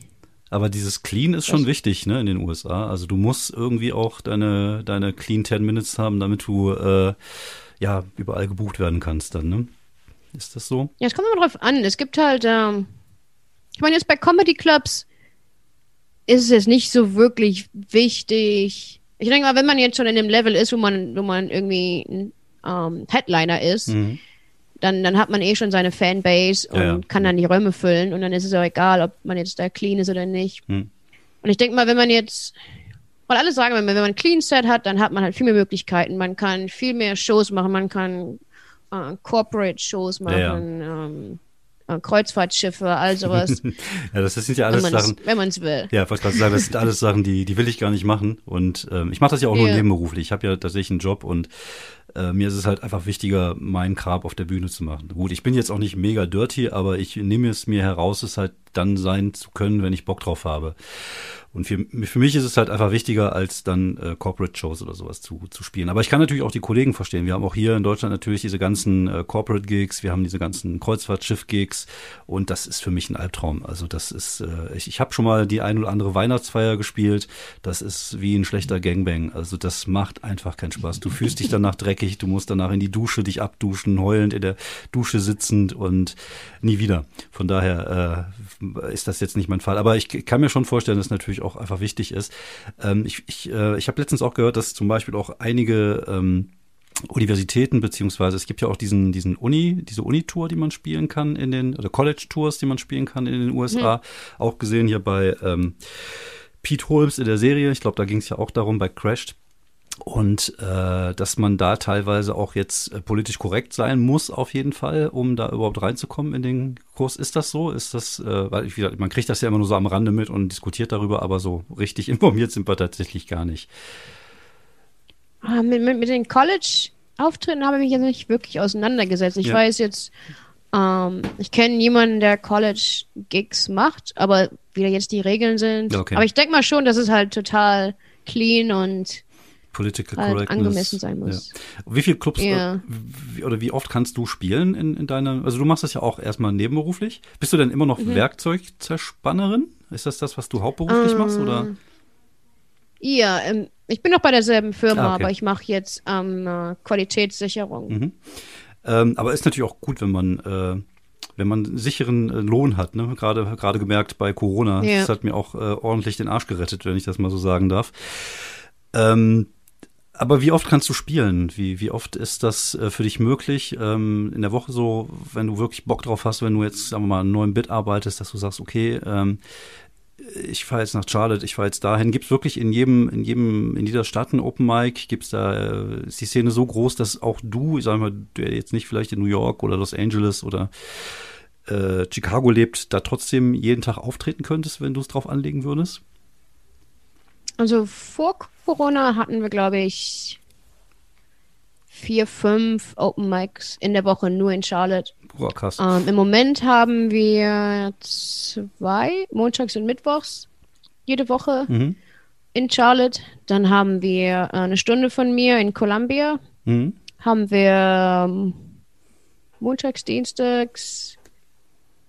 Aber dieses Clean ist schon wichtig, ne, in den USA. Also du musst irgendwie auch deine, deine Clean 10 Minutes haben, damit du äh, ja überall gebucht werden kannst dann, ne? Ist das so? Ja, es kommt immer drauf an. Es gibt halt, ähm, ich meine, jetzt bei Comedy Clubs ist es jetzt nicht so wirklich wichtig. Ich denke mal, wenn man jetzt schon in dem Level ist, wo man, wo man irgendwie ein ähm, Headliner ist, Mhm. Dann, dann hat man eh schon seine Fanbase und Ja, kann dann die Räume füllen und dann ist es auch egal, ob man jetzt da clean ist oder nicht. Hm. Und ich denke mal, wenn man jetzt, weil alle sagen, wenn man, wenn man ein Clean Set hat, dann hat man halt viel mehr Möglichkeiten. Man kann viel mehr Shows machen, man kann äh, Corporate Shows machen, Ähm, äh, Kreuzfahrtschiffe, all sowas, (laughs) Ja, das sind ja wenn alles man es Sachen. wenn man's will. Ja, wollte gerade sagen, das sind alles Sachen, die, die will ich gar nicht machen. Und ähm, ich mache das ja auch nur Ja. nebenberuflich. Ich habe ja tatsächlich einen Job und äh, mir ist es halt einfach wichtiger, meinen Grab auf der Bühne zu machen. Gut, ich bin jetzt auch nicht mega dirty, aber ich nehme es mir heraus, es halt dann sein zu können, wenn ich Bock drauf habe. Und für, für mich ist es halt einfach wichtiger, als dann äh, Corporate-Shows oder sowas zu, zu spielen. Aber ich kann natürlich auch die Kollegen verstehen. Wir haben auch hier in Deutschland natürlich diese ganzen äh, Corporate-Gigs, wir haben diese ganzen Kreuzfahrtschiff-Gigs und das ist für mich ein Albtraum. Also das ist, äh, ich, ich habe schon mal die ein oder andere Weihnachtsfeier gespielt. Das ist wie ein schlechter Gangbang. Also das macht einfach keinen Spaß. Du fühlst dich danach dreckig, du musst danach in die Dusche dich abduschen, heulend in der Dusche sitzend und nie wieder. Von daher äh, ist das jetzt nicht mein Fall. Aber ich kann mir schon vorstellen, dass es natürlich auch einfach wichtig ist. Ähm, ich ich, äh, ich habe letztens auch gehört, dass zum Beispiel auch einige ähm, Universitäten, beziehungsweise es gibt ja auch diesen, diesen Uni, diese Uni-Tour, die man spielen kann in den, oder College-Tours, die man spielen kann in den USA. Auch gesehen hier bei ähm, Pete Holmes in der Serie. Ich glaube, da ging es ja auch darum bei Crashed. Und äh, dass man da teilweise auch jetzt äh, politisch korrekt sein muss, auf jeden Fall, um da überhaupt reinzukommen in den Kurs. Ist das so? Ist das, äh, weil ich, wie gesagt, man kriegt das ja immer nur so am Rande mit und diskutiert darüber, aber so richtig (laughs) informiert sind wir tatsächlich gar nicht. Ah, mit, mit, mit den College-Auftritten habe ich mich jetzt nicht wirklich auseinandergesetzt. Ich Ja. weiß jetzt, ähm, ich kenne jemanden, der College-Gigs macht, aber wie da jetzt die Regeln sind. Okay. Aber ich denke mal schon, dass es halt total clean und Political halt Correctness. angemessen sein muss. Ja. Wie viele Clubs Ja. äh, oder wie oft kannst du spielen in, in deiner, also du machst das ja auch erstmal nebenberuflich. Bist du denn immer noch Mhm. Werkzeugzerspannerin? Ist das das, was du hauptberuflich machst oder? Ja, ähm, ich bin noch bei derselben Firma, Ah, okay. aber ich mache jetzt ähm, äh, Qualitätssicherung. Mhm. Ähm, aber ist natürlich auch gut, wenn man äh, wenn man einen sicheren äh, Lohn hat, ne? Gerade gerade gemerkt bei Corona, Ja. das hat mir auch äh, ordentlich den Arsch gerettet, wenn ich das mal so sagen darf. Ähm, aber wie oft kannst du spielen? Wie, wie oft ist das äh, für dich möglich? Ähm, in der Woche so, wenn du wirklich Bock drauf hast, wenn du jetzt, sagen wir mal, einen neuen Bit arbeitest, dass du sagst, okay, ähm, ich fahre jetzt nach Charlotte, ich fahre jetzt dahin. Gibt es wirklich in jedem, in jedem, in jeder Stadt ein Open Mic? Gibt's da, äh, ist die Szene so groß, dass auch du, ich sag mal, der jetzt nicht vielleicht in New York oder Los Angeles oder äh, Chicago lebt, da trotzdem jeden Tag auftreten könntest, wenn du es drauf anlegen würdest? Also vor Corona hatten wir, glaube ich, vier, fünf Open Mics in der Woche nur in Charlotte. Boah, krass. Ähm, Im Moment haben wir zwei, montags und mittwochs, jede Woche Mhm. in Charlotte. Dann haben wir äh, eine Stunde von mir in Columbia. Mhm. Haben wir ähm, montags, dienstags,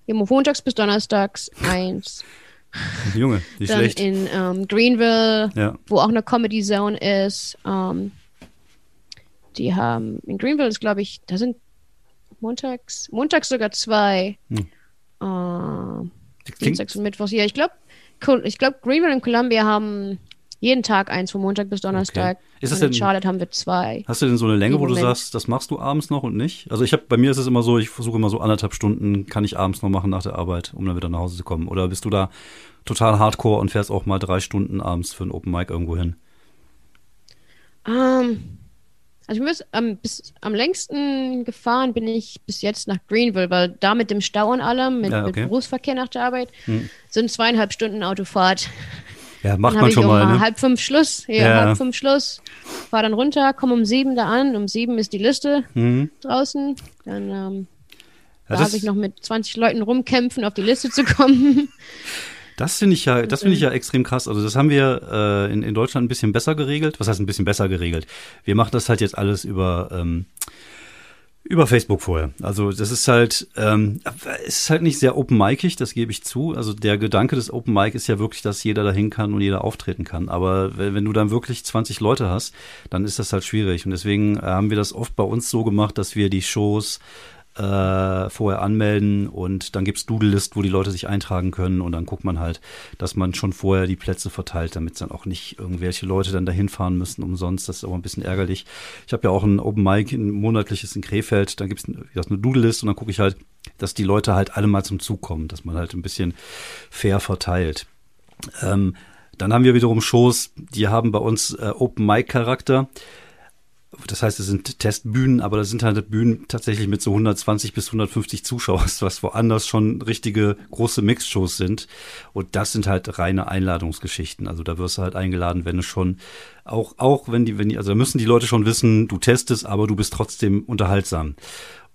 ja, montags bis donnerstags eins. (laughs) Junge, nicht Dann schlecht. in ähm, Greenville, Ja. wo auch eine Comedy Zone ist. Ähm, die haben, in Greenville ist, glaube ich, da sind montags, montags sogar zwei. Hm. Äh, Dienstags und Mittwochs. Ja, ich glaube, ich glaube, Greenville und Columbia haben jeden Tag eins von Montag bis Donnerstag. Okay. Ist das und in denn- Charlotte haben wir zwei. Hast du denn so eine Länge, wo du sagst, das machst du abends noch und nicht? Also ich habe, bei mir ist es immer so, ich versuche immer so anderthalb Stunden, kann ich abends noch machen nach der Arbeit, um dann wieder nach Hause zu kommen. Oder bist du da total hardcore und fährst auch mal drei Stunden abends für ein Open Mic irgendwo hin? Ähm, also ich muss, am, bis, am längsten gefahren bin ich bis jetzt nach Greenville, weil da mit dem Stau und allem, mit, Ja, mit okay. Berufsverkehr nach der Arbeit, Hm. sind zweieinhalb Stunden Autofahrt. Ja, macht man schon mal, ne? halb fünf Schluss. Ja, Ja. halb fünf Schluss. Fahr dann runter, komme um sieben da an. Um sieben ist die Liste Mhm. draußen. Dann ähm, Ja, darf ich noch mit 20 Leuten rumkämpfen, auf die Liste zu kommen. (laughs) das finde ich ja, das finde ich ja extrem krass. Also das haben wir äh, in, in Deutschland ein bisschen besser geregelt. Was heißt ein bisschen besser geregelt? Wir machen das halt jetzt alles über ähm, über Facebook vorher. Also das ist halt, ähm, ist halt nicht sehr open-micig, das gebe ich zu. Also der Gedanke des Open Mic ist ja wirklich, dass jeder dahin kann und jeder auftreten kann. Aber wenn, wenn du dann wirklich 20 Leute hast, dann ist das halt schwierig. Und deswegen haben wir das oft bei uns so gemacht, dass wir die Shows äh, vorher anmelden und dann gibt's Doodle-List, wo die Leute sich eintragen können und dann guckt man halt, dass man schon vorher die Plätze verteilt, damit dann auch nicht irgendwelche Leute dann dahin fahren müssen umsonst. Das ist aber ein bisschen ärgerlich. Ich habe ja auch ein Open Mic, ein monatliches in Krefeld, dann gibt's das eine Doodle-List und dann gucke ich halt, dass die Leute halt alle mal zum Zug kommen, dass man halt ein bisschen fair verteilt. Ähm, dann haben wir wiederum Shows, die haben bei uns äh, Open Mic Charakter das heißt, es sind Testbühnen, aber das sind halt Bühnen tatsächlich mit so 120 bis 150 Zuschauern, was woanders schon richtige große Mixshows sind. Und das sind halt reine Einladungsgeschichten. Also da wirst du halt eingeladen, wenn es schon auch, auch wenn die, wenn die, also da müssen die Leute schon wissen, du testest, aber du bist trotzdem unterhaltsam.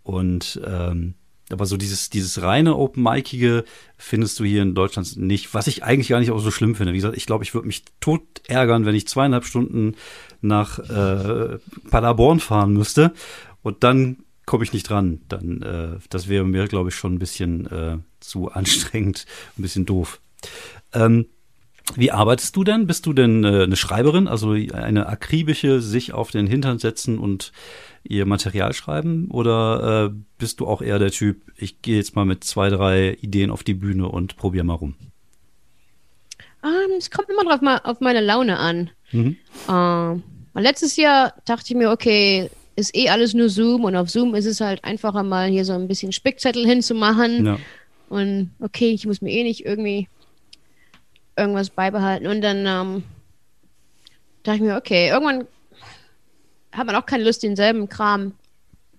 Und ähm, aber so dieses, dieses reine Open-Micige findest du hier in Deutschland nicht, was ich eigentlich gar nicht auch so schlimm finde. Wie gesagt, ich glaube, ich würde mich tot ärgern, wenn ich zweieinhalb Stunden nach äh, Paderborn fahren müsste und dann komme ich nicht dran. Dann, äh, das wäre mir, glaube ich, schon ein bisschen äh, zu (laughs) anstrengend, ein bisschen doof. Ähm, wie arbeitest du denn? Bist du denn äh, eine Schreiberin, also eine akribische, sich auf den Hintern setzen und ihr Material schreiben? Oder äh, bist du auch eher der Typ, ich gehe jetzt mal mit zwei, drei Ideen auf die Bühne und probiere mal rum? Um, ähm, es kommt immer drauf mal auf meine Laune an. Mhm. Uh, letztes Jahr dachte ich mir, okay, ist eh alles nur Zoom und auf Zoom ist es halt einfacher mal hier so ein bisschen Spickzettel hinzumachen. Ja. Und okay, ich muss mir eh nicht irgendwie irgendwas beibehalten. Und dann ähm, dachte ich mir, okay, irgendwann hat man auch keine Lust, denselben Kram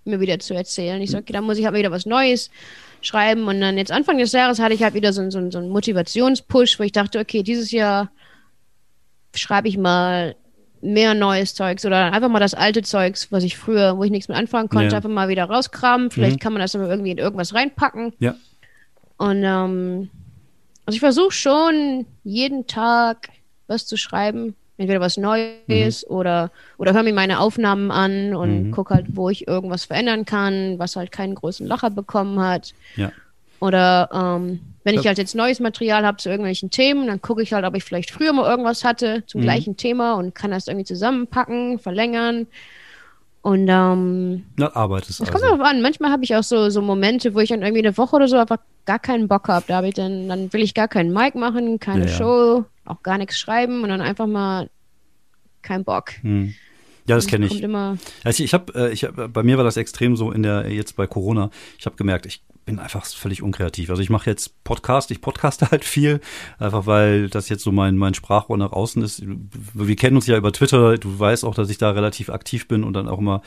mir wieder zu erzählen. Ich so, okay, dann muss ich halt wieder was Neues schreiben. Und dann jetzt Anfang des Jahres hatte ich halt wieder so, so, so einen Motivationspush, wo ich dachte, okay, dieses Jahr schreibe ich mal mehr neues Zeugs oder einfach mal das alte Zeugs, was ich früher, wo ich nichts mit anfangen konnte, ja. einfach mal wieder rauskramen. Vielleicht mhm. kann man das aber irgendwie in irgendwas reinpacken. Ja. Und ähm, also ich versuche schon jeden Tag was zu schreiben, entweder was Neues mhm. oder, oder höre mir meine Aufnahmen an und mhm. gucke halt, wo ich irgendwas verändern kann, was halt keinen großen Lacher bekommen hat. Ja. Oder ähm, wenn ich halt jetzt neues Material habe zu irgendwelchen Themen, dann gucke ich halt, ob ich vielleicht früher mal irgendwas hatte zum mhm. gleichen Thema und kann das irgendwie zusammenpacken, verlängern. Und ähm, Na, arbeitest das kommt also. darauf an. Manchmal habe ich auch so, so Momente, wo ich dann irgendwie eine Woche oder so einfach gar keinen Bock habe. Da habe ich dann, dann will ich gar keinen Mic machen, keine ja, Show, auch gar nichts schreiben und dann einfach mal keinen Bock. Hm. Ja, das kenne ich. Also ich habe, äh, ich hab, bei mir war das extrem so in der jetzt bei Corona. Ich habe gemerkt, ich bin einfach völlig unkreativ. Also ich mache jetzt Podcast, ich podcaste (laughs) halt viel, einfach weil das jetzt so mein, mein Sprachrohr nach außen ist. Wir kennen uns ja über Twitter, du weißt auch, dass ich da relativ aktiv bin und dann auch immer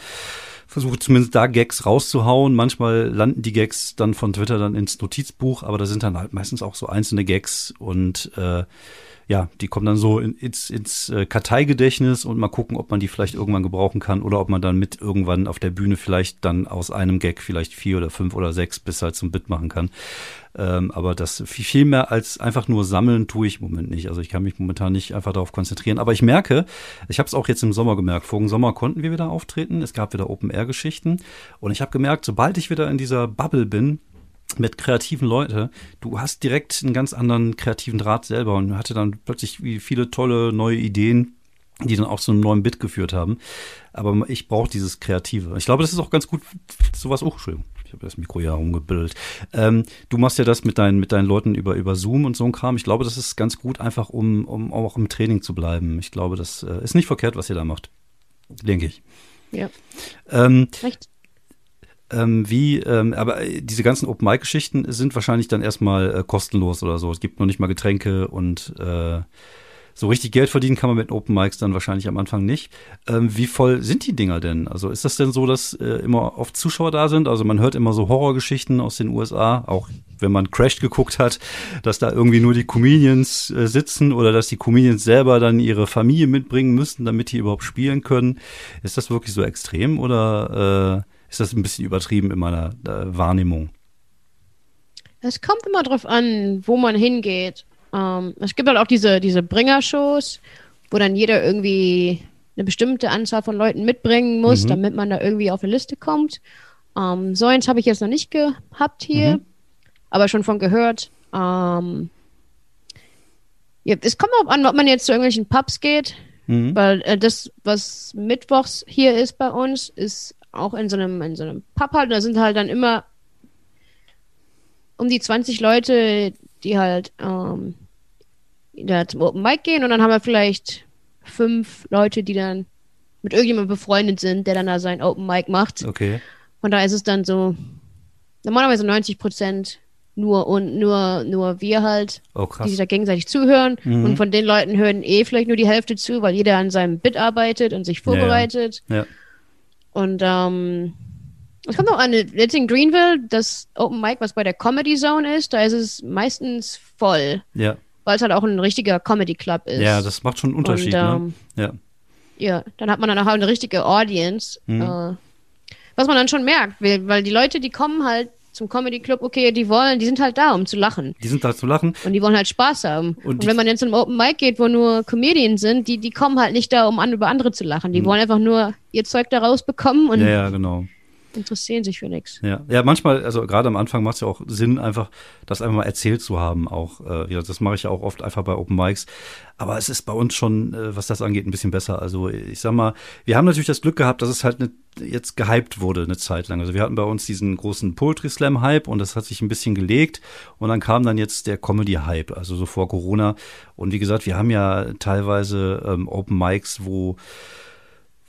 versuche zumindest da Gags rauszuhauen. Manchmal landen die Gags dann von Twitter dann ins Notizbuch, aber da sind dann halt meistens auch so einzelne Gags und äh, ja, die kommen dann so in, ins, ins äh, Karteigedächtnis und mal gucken, ob man die vielleicht irgendwann gebrauchen kann oder ob man dann mit irgendwann auf der Bühne vielleicht dann aus einem Gag vielleicht vier oder fünf oder sechs bis halt zum Bit machen kann. Ähm, aber das viel, viel mehr als einfach nur sammeln tue ich im Moment nicht. Also ich kann mich momentan nicht einfach darauf konzentrieren. Aber ich merke, ich habe es auch jetzt im Sommer gemerkt. Vorigen Sommer konnten wir wieder auftreten. Es gab wieder Open-Air-Geschichten. Und ich habe gemerkt, sobald ich wieder in dieser Bubble bin, mit kreativen Leuten, du hast direkt einen ganz anderen kreativen Draht selber und hatte dann plötzlich viele tolle neue Ideen, die dann auch zu einem neuen Bit geführt haben. Aber ich brauche dieses Kreative. Ich glaube, das ist auch ganz gut, sowas auch, Entschuldigung. Ich habe das Mikro ja rumgebildet. Ähm, du machst ja das mit deinen, mit deinen Leuten über, über Zoom und so ein Kram. Ich glaube, das ist ganz gut, einfach um, um auch im Training zu bleiben. Ich glaube, das äh, ist nicht verkehrt, was ihr da macht. Denke ich. Ja. Ähm, Recht. Ähm, wie, ähm, aber diese ganzen Open-Mic-Geschichten sind wahrscheinlich dann erstmal äh, kostenlos oder so. Es gibt noch nicht mal Getränke und äh, so richtig Geld verdienen kann man mit Open Mics dann wahrscheinlich am Anfang nicht. Ähm, wie voll sind die Dinger denn? Also ist das denn so, dass äh, immer oft Zuschauer da sind? Also man hört immer so Horrorgeschichten aus den USA, auch wenn man Crashed geguckt hat, dass da irgendwie nur die Comedians äh, sitzen oder dass die Comedians selber dann ihre Familie mitbringen müssen, damit die überhaupt spielen können. Ist das wirklich so extrem oder äh, ist das ein bisschen übertrieben in meiner äh, Wahrnehmung. Es kommt immer drauf an, wo man hingeht. Ähm, es gibt halt auch diese, diese Bringer-Shows, wo dann jeder irgendwie eine bestimmte Anzahl von Leuten mitbringen muss, mhm. damit man da irgendwie auf eine Liste kommt. Ähm, so eins habe ich jetzt noch nicht gehabt hier, mhm. aber schon von gehört. Ähm, ja, es kommt auch an, ob man jetzt zu irgendwelchen Pubs geht, mhm. weil äh, das, was mittwochs hier ist bei uns, ist auch in so einem, in so einem Pub halt. Da sind halt dann immer um die 20 Leute, die halt ähm, da zum Open Mic gehen und dann haben wir vielleicht fünf Leute, die dann mit irgendjemandem befreundet sind, der dann da sein Open Mic macht. Okay. Von daher ist es dann so normalerweise 90 Prozent nur und nur, nur wir halt, Oh, die sich da gegenseitig zuhören. Mhm. Und von den Leuten hören eh vielleicht nur die Hälfte zu, weil jeder an seinem Bit arbeitet und sich Ja, ja. vorbereitet. Ja. Und ähm, es kommt auch an, jetzt in Greenville, das Open Mic, was bei der Comedy Zone ist, da ist es meistens voll, Ja. weil es halt auch ein richtiger Comedy Club ist. ja, das macht schon einen Unterschied, und, ne? ähm, Ja. Ja, dann hat man dann auch eine richtige Audience. Mhm. Äh, was man dann schon merkt, weil, weil die Leute, die kommen halt zum Comedy Club, okay, die wollen, die sind halt da, um zu lachen. Die sind da zu lachen. Und die wollen halt Spaß haben. Und Und, wenn man jetzt zu einem Open Mic geht, wo nur Comedians sind, die, die kommen halt nicht da, um an, über andere zu lachen. Die wollen einfach nur ihr Zeug da rausbekommen und Mhm. Ja, ja, genau. Interessieren sich für nichts. Ja, ja, manchmal, also gerade am Anfang macht es ja auch Sinn, einfach das einfach mal erzählt zu haben. Auch, äh, ja, das mache ich ja auch oft einfach bei Open Mics. Aber es ist bei uns schon, äh, was das angeht, ein bisschen besser. Also ich sag mal, wir haben natürlich das Glück gehabt, dass es halt ne, jetzt gehypt wurde eine Zeit lang. Also wir hatten bei uns diesen großen Poetry Slam Hype und das hat sich ein bisschen gelegt und dann kam dann jetzt der Comedy Hype, also so vor Corona. Und wie gesagt, wir haben ja teilweise ähm, Open Mics, wo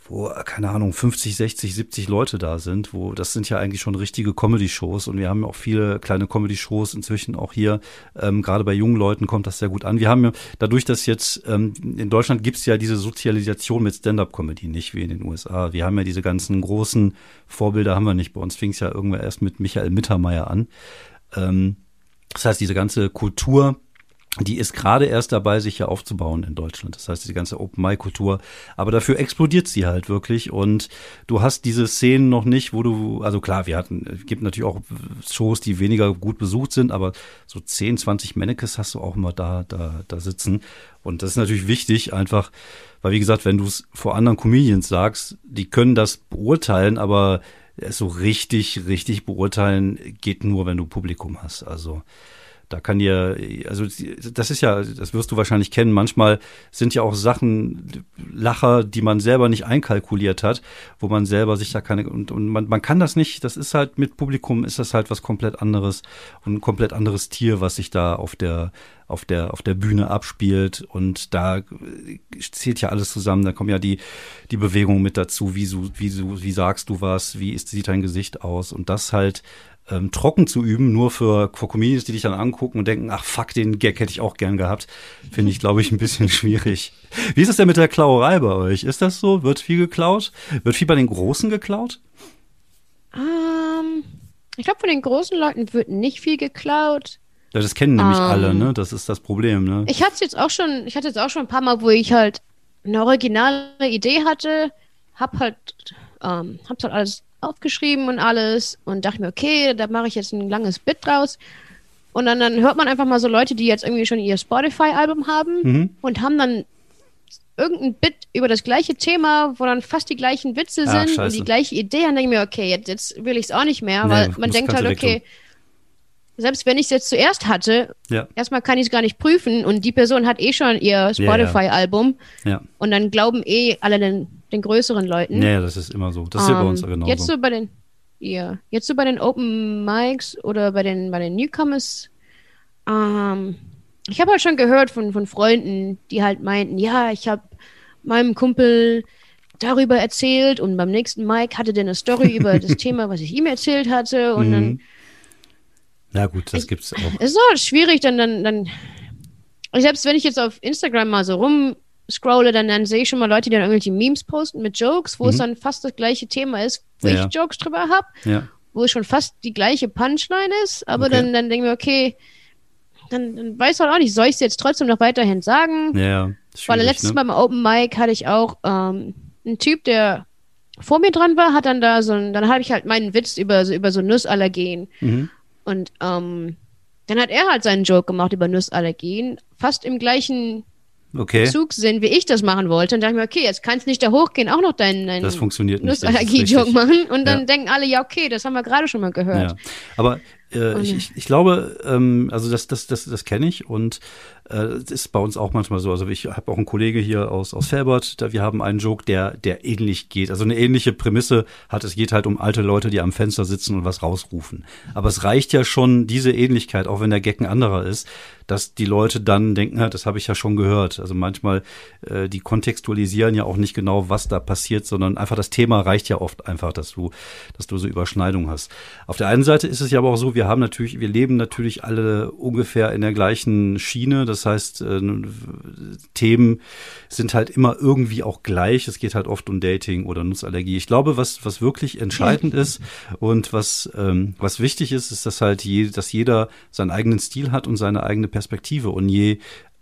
wo, keine Ahnung, 50, 60, 70 Leute da sind, wo das sind ja eigentlich schon richtige Comedy-Shows und wir haben auch viele kleine Comedy-Shows inzwischen auch hier. Ähm, Gerade bei jungen Leuten kommt das sehr gut an. Wir haben ja, dadurch, dass jetzt ähm, in Deutschland gibt's ja diese Sozialisation mit Stand-up-Comedy, nicht wie in den USA. Wir haben ja diese ganzen großen Vorbilder, haben wir nicht. Bei uns fing's ja irgendwann erst mit Michael Mittermeier an. Ähm, das heißt, diese ganze Kultur, die ist gerade erst dabei, sich ja aufzubauen in Deutschland. Das heißt, die ganze Open-Mic-Kultur. Aber dafür explodiert sie halt wirklich. Und du hast diese Szenen noch nicht, wo du, also klar, wir hatten, es gibt natürlich auch Shows, die weniger gut besucht sind, aber so 10, 20 Mannekes hast du auch immer da, da, da sitzen. Und das ist natürlich wichtig, einfach, weil wie gesagt, wenn du es vor anderen Comedians sagst, die können das beurteilen, aber so richtig, richtig beurteilen geht nur, wenn du Publikum hast. Also, da kann dir, also das ist ja, das wirst du wahrscheinlich kennen, manchmal sind ja auch Sachen, Lacher, die man selber nicht einkalkuliert hat, wo man selber sich da keine, und, und man, man kann das nicht, das ist halt mit Publikum, ist das halt was komplett anderes und ein komplett anderes Tier, was sich da auf der, auf der, auf der Bühne abspielt. Und da zählt ja alles zusammen, da kommen ja die, die Bewegungen mit dazu, wie, so, wie, so, wie sagst du was, wie ist, sieht dein Gesicht aus? Und das halt ähm, trocken zu üben, nur für, für Comedians, die dich dann angucken und denken, ach fuck, den Gag hätte ich auch gern gehabt, finde ich, glaube ich, ein bisschen (laughs) schwierig. Wie ist es denn mit der Klauerei bei euch? Ist das so? Wird viel geklaut? Wird viel bei den Großen geklaut? Ähm, ich glaube, von den großen Leuten wird nicht viel geklaut. Ja, das kennen nämlich Ähm. alle, ne? Das ist das Problem, ne? Ich hatte jetzt auch schon, ich hatte jetzt auch schon ein paar Mal, wo ich halt eine originale Idee hatte, hab halt, ähm, hab's halt alles aufgeschrieben und alles und dachte mir, okay, da mache ich jetzt ein langes Bit draus. Und dann, dann hört man einfach mal so Leute, die jetzt irgendwie schon ihr Spotify-Album haben Mhm. und haben dann irgendein Bit über das gleiche Thema, wo dann fast die gleichen Witze Ah, sind und scheiße. die gleiche Idee. Dann denke ich mir, okay, jetzt, jetzt will ich es auch nicht mehr, Nee, weil man denkt halt, okay, wegtun. Selbst wenn ich es jetzt zuerst hatte, Ja, erstmal kann ich es gar nicht prüfen und die Person hat eh schon ihr ja. Spotify-Album ja. und dann glauben eh alle den, den größeren Leuten. Ja, ja, das ist immer so. Das ist ja bei uns Ähm, genauso. Jetzt so bei den, ja, jetzt so bei den Open Mics oder bei den, bei den Newcomers, ähm, ich habe halt schon gehört von, von Freunden, die halt meinten, ja, ich habe meinem Kumpel darüber erzählt und beim nächsten Mic hatte der eine Story über das (laughs) Thema, was ich ihm erzählt hatte und dann Mhm. Na gut, das gibt's auch. es ist halt schwierig, dann, dann, dann, selbst wenn ich jetzt auf Instagram mal so rumscrolle, dann, dann sehe ich schon mal Leute, die dann irgendwelche Memes posten mit Jokes, wo es dann fast das gleiche Thema ist, wo Mhm. Ja. ich Jokes drüber habe, Ja. wo es schon fast die gleiche Punchline ist, aber Okay. dann, dann denke ich mir, okay, dann, dann weiß ich halt auch nicht, soll ich es jetzt trotzdem noch weiterhin sagen? Ja, Weil letztes ne? Mal beim Open Mic hatte ich auch ähm, einen Typ, der vor mir dran war, hat dann da so ein, dann habe ich halt meinen Witz über, so- über so Nussallergien. Mhm. Und ähm, dann hat er halt seinen Joke gemacht über Nussallergien, fast im gleichen Okay, Zugssinn, wie ich das machen wollte. Und dachte ich mir, okay, jetzt kannst du nicht da hochgehen, auch noch deinen, deinen Nussallergie-Joke machen. Und dann Ja. denken alle, ja, okay, das haben wir gerade schon mal gehört. Ja. Aber Äh, ich, ich, ich, glaube, ähm, also das, das, das, das kenne ich und äh, ist bei uns auch manchmal so. Also ich habe auch einen Kollege hier aus, aus Felbert, da wir haben einen Joke, der, der ähnlich geht. Also eine ähnliche Prämisse hat. Es geht halt um alte Leute, die am Fenster sitzen und was rausrufen. Aber es reicht ja schon diese Ähnlichkeit, auch wenn der Gag ein anderer ist, dass die Leute dann denken, das habe ich ja schon gehört. Also manchmal, äh, die kontextualisieren ja auch nicht genau, was da passiert, sondern einfach das Thema reicht ja oft einfach, dass du, dass du so Überschneidungen hast. Auf der einen Seite ist es ja aber auch so, wir haben natürlich, wir leben natürlich alle ungefähr in der gleichen Schiene. Das heißt, äh, Themen sind halt immer irgendwie auch gleich. Es geht halt oft um Dating oder Nutzallergie. Ich glaube, was, was wirklich entscheidend ist und was, ähm, was wichtig ist, ist, dass halt je, dass jeder seinen eigenen Stil hat und seine eigene Perspektive. Und je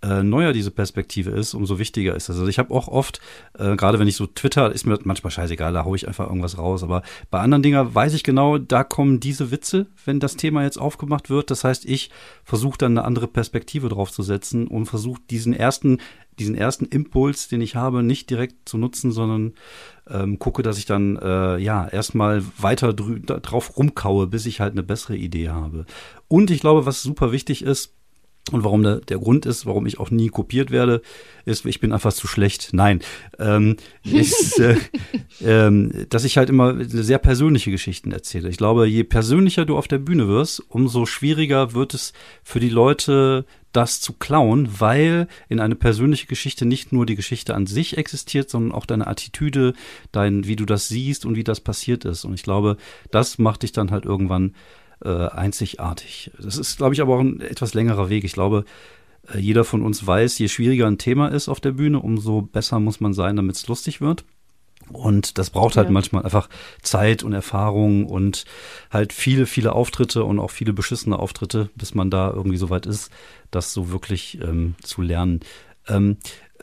äh, neuer diese Perspektive ist, umso wichtiger ist das. Also ich habe auch oft, äh, gerade wenn ich so Twitter, ist mir manchmal scheißegal, da haue ich einfach irgendwas raus. Aber bei anderen Dingen weiß ich genau, da kommen diese Witze, wenn das Thema jetzt aufgemacht wird. Das heißt, ich versuche dann eine andere Perspektive drauf zu setzen und versuche diesen ersten, diesen ersten Impuls, den ich habe, nicht direkt zu nutzen, sondern ähm, gucke, dass ich dann äh, ja erstmal weiter drauf rumkaue, bis ich halt eine bessere Idee habe. Und ich glaube, was super wichtig ist, und warum der, der Grund ist, warum ich auch nie kopiert werde, ist, ich bin einfach zu schlecht. Nein, ähm, (laughs) ist, äh, ähm, dass ich halt immer sehr persönliche Geschichten erzähle. Ich glaube, je persönlicher du auf der Bühne wirst, umso schwieriger wird es für die Leute, das zu klauen, weil in eine persönliche Geschichte nicht nur die Geschichte an sich existiert, sondern auch deine Attitüde, dein, wie du das siehst und wie das passiert ist. Und ich glaube, das macht dich dann halt irgendwann äh, einzigartig. Das ist, glaube ich, aber auch ein etwas längerer Weg. Ich glaube, äh, jeder von uns weiß, je schwieriger ein Thema ist auf der Bühne, umso besser muss man sein, damit es lustig wird. Und das braucht halt ja. manchmal einfach Zeit und Erfahrung und halt viele, viele Auftritte und auch viele beschissene Auftritte, bis man da irgendwie so weit ist, das so wirklich ähm, zu lernen. Ähm,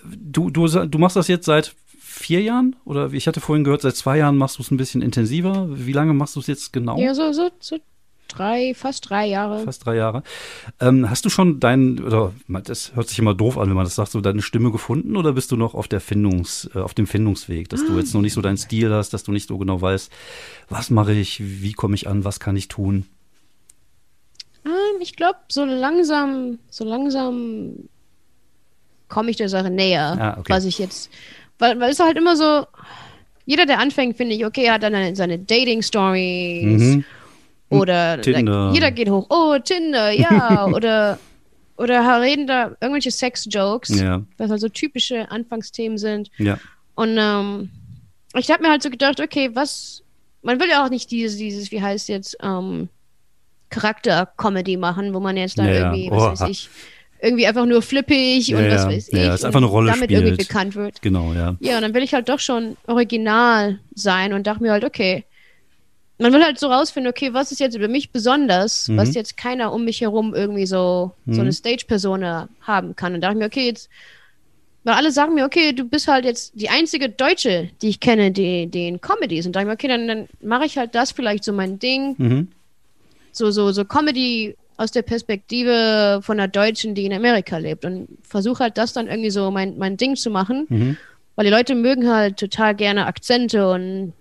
du, du, du machst das jetzt seit vier Jahren? Oder ich hatte vorhin gehört, seit zwei Jahren machst du es ein bisschen intensiver. Wie lange machst du es jetzt genau? Ja, so, so, so drei, fast drei Jahre. Fast drei Jahre. Ähm, hast du schon dein, oder das hört sich immer doof an, wenn man das sagt, so deine Stimme gefunden oder bist du noch auf der Findungs, äh, auf dem Findungsweg, dass du jetzt noch nicht so deinen Stil hast, dass du nicht so genau weißt, was mache ich, wie komme ich an, was kann ich tun? Ähm, ich glaube, so langsam, so langsam komme ich der Sache näher, ah, okay. was ich jetzt, weil, weil es halt immer so, jeder, der anfängt, finde ich, okay, hat dann seine Dating-Stories mhm. Oder Tinder. jeder geht hoch, oh, Tinder, ja. (laughs) oder, oder reden da irgendwelche Sex-Jokes, ja. was halt so typische Anfangsthemen sind. Ja. Und ähm, ich habe mir halt so gedacht, okay, was, man will ja auch nicht dieses, dieses, wie heißt jetzt, ähm, Charakter-Comedy machen, wo man jetzt da ja, irgendwie, was oh. weiß ich, irgendwie einfach nur flippig ja, und was weiß ich. Ja, ist einfach eine Rolle damit spielt. irgendwie bekannt wird. Genau, ja. Ja, und dann will ich halt doch schon original sein und dachte mir halt, okay, man will halt so rausfinden, okay, was ist jetzt über mich besonders, mhm. was jetzt keiner um mich herum irgendwie so, mhm. so eine Stage-Persona haben kann. Und dachte mir, okay, jetzt, weil alle sagen mir, okay, du bist halt jetzt die einzige Deutsche, die ich kenne, die, die in Comedy ist. Und dachte mir, okay, dann, dann mache ich halt das vielleicht so mein Ding. Mhm. So, so, so Comedy aus der Perspektive von einer Deutschen, die in Amerika lebt. Und versuche halt das dann irgendwie so mein, mein Ding zu machen. Mhm. Weil die Leute mögen halt total gerne Akzente und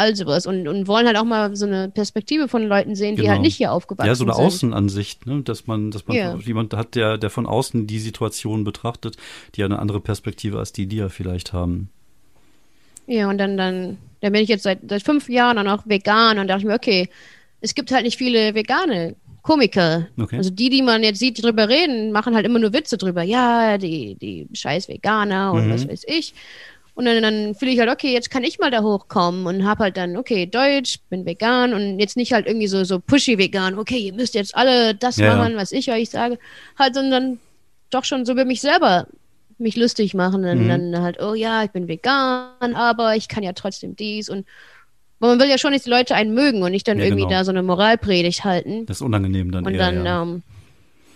all sowas und, und wollen halt auch mal so eine Perspektive von Leuten sehen, die halt genau. nicht hier aufgewachsen sind. Ja, so eine. Außenansicht, ne? dass man, dass man yeah. jemand hat, der, der von außen die Situation betrachtet, die eine andere Perspektive als die, die ja vielleicht haben. Ja, und dann, dann, dann bin ich jetzt seit, seit fünf Jahren dann auch vegan und dachte ich mir, okay, es gibt halt nicht viele vegane Komiker. Okay. Also die, die man jetzt sieht, die drüber reden, machen halt immer nur Witze drüber. Ja, die, die scheiß Veganer und mhm. was weiß ich. Und dann, dann fühle ich halt, okay, jetzt kann ich mal da hochkommen und habe halt dann, okay, Deutsch, bin vegan und jetzt nicht halt irgendwie so, so pushy vegan, okay, ihr müsst jetzt alle das ja. machen, was ich euch sage, halt, sondern doch schon so über mich selber mich lustig machen. Und mhm. dann halt, oh ja, ich bin vegan, aber ich kann ja trotzdem dies und man will ja schon, dass die Leute einen mögen und nicht dann ja, irgendwie genau. da so eine Moralpredigt halten. Das ist unangenehm dann. Und eher, dann ja. ähm,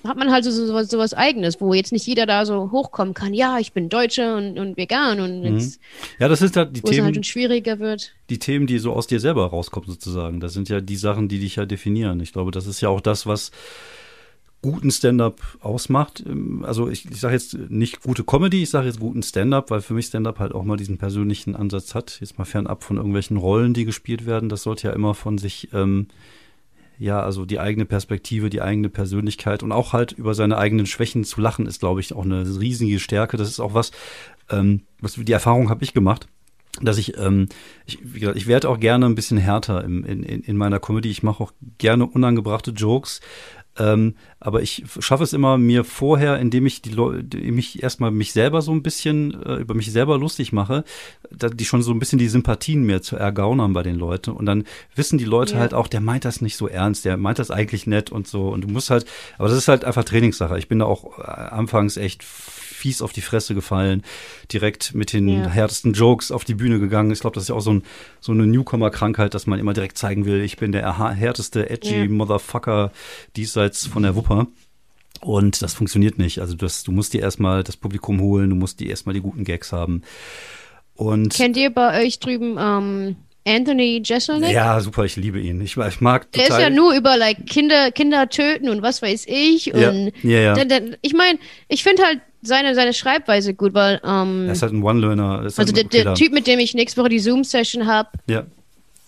hat man halt so, so, so was Eigenes, wo jetzt nicht jeder da so hochkommen kann. Ja, ich bin Deutsche und, und vegan und mhm. jetzt, ja, das ist halt die wo Themen, halt schwieriger wird. Die Themen, die so aus dir selber rauskommen sozusagen. Das sind ja die Sachen, die dich ja definieren. Ich glaube, das ist ja auch das, was guten Stand-up ausmacht. Also ich, ich sage jetzt nicht gute Comedy, ich sage jetzt guten Stand-up, weil für mich Stand-up halt auch mal diesen persönlichen Ansatz hat. Jetzt mal fernab von irgendwelchen Rollen, die gespielt werden. Das sollte ja immer von sich ähm, ja, also die eigene Perspektive, die eigene Persönlichkeit und auch halt über seine eigenen Schwächen zu lachen, ist, glaube ich, auch eine riesige Stärke. Das ist auch was, ähm, was die Erfahrung habe ich gemacht dass ich, ähm, ich, wie gesagt, ich werde auch gerne ein bisschen härter im, in, in meiner Comedy. Ich mache auch gerne unangebrachte Jokes. Ähm, aber ich schaffe es immer mir vorher, indem ich die Leute, mich erstmal mich selber so ein bisschen äh, über mich selber lustig mache, da, die schon so ein bisschen die Sympathien mir zu ergaunern bei den Leuten. Und dann wissen die Leute ja. halt auch, der meint das nicht so ernst, der meint das eigentlich nett und so. Und du musst halt, aber das ist halt einfach Trainingssache. Ich bin da auch äh, anfangs echt fies auf die Fresse gefallen, direkt mit den ja. härtesten Jokes auf die Bühne gegangen. Ich glaube, das ist ja auch so, ein, so eine Newcomer-Krankheit, dass man immer direkt zeigen will, ich bin der härteste, edgy ja. Motherfucker diesseits von der Wupper. Und das funktioniert nicht. Also das, du musst dir erstmal das Publikum holen, du musst dir erstmal die guten Gags haben. Und Kennt ihr bei euch drüben ähm, Anthony Jeselnik? Ja, super, ich liebe ihn. Ich, ich mag total. Der ist ja nur über like, Kinder, Kinder töten und was weiß ich. Und ja, ja, ja. Ich meine, ich finde halt seine, seine Schreibweise gut, weil. Ähm, er ist halt ein One-Learner. Also halt der, der, Typ, mit dem ich nächste Woche die Zoom-Session habe, ja.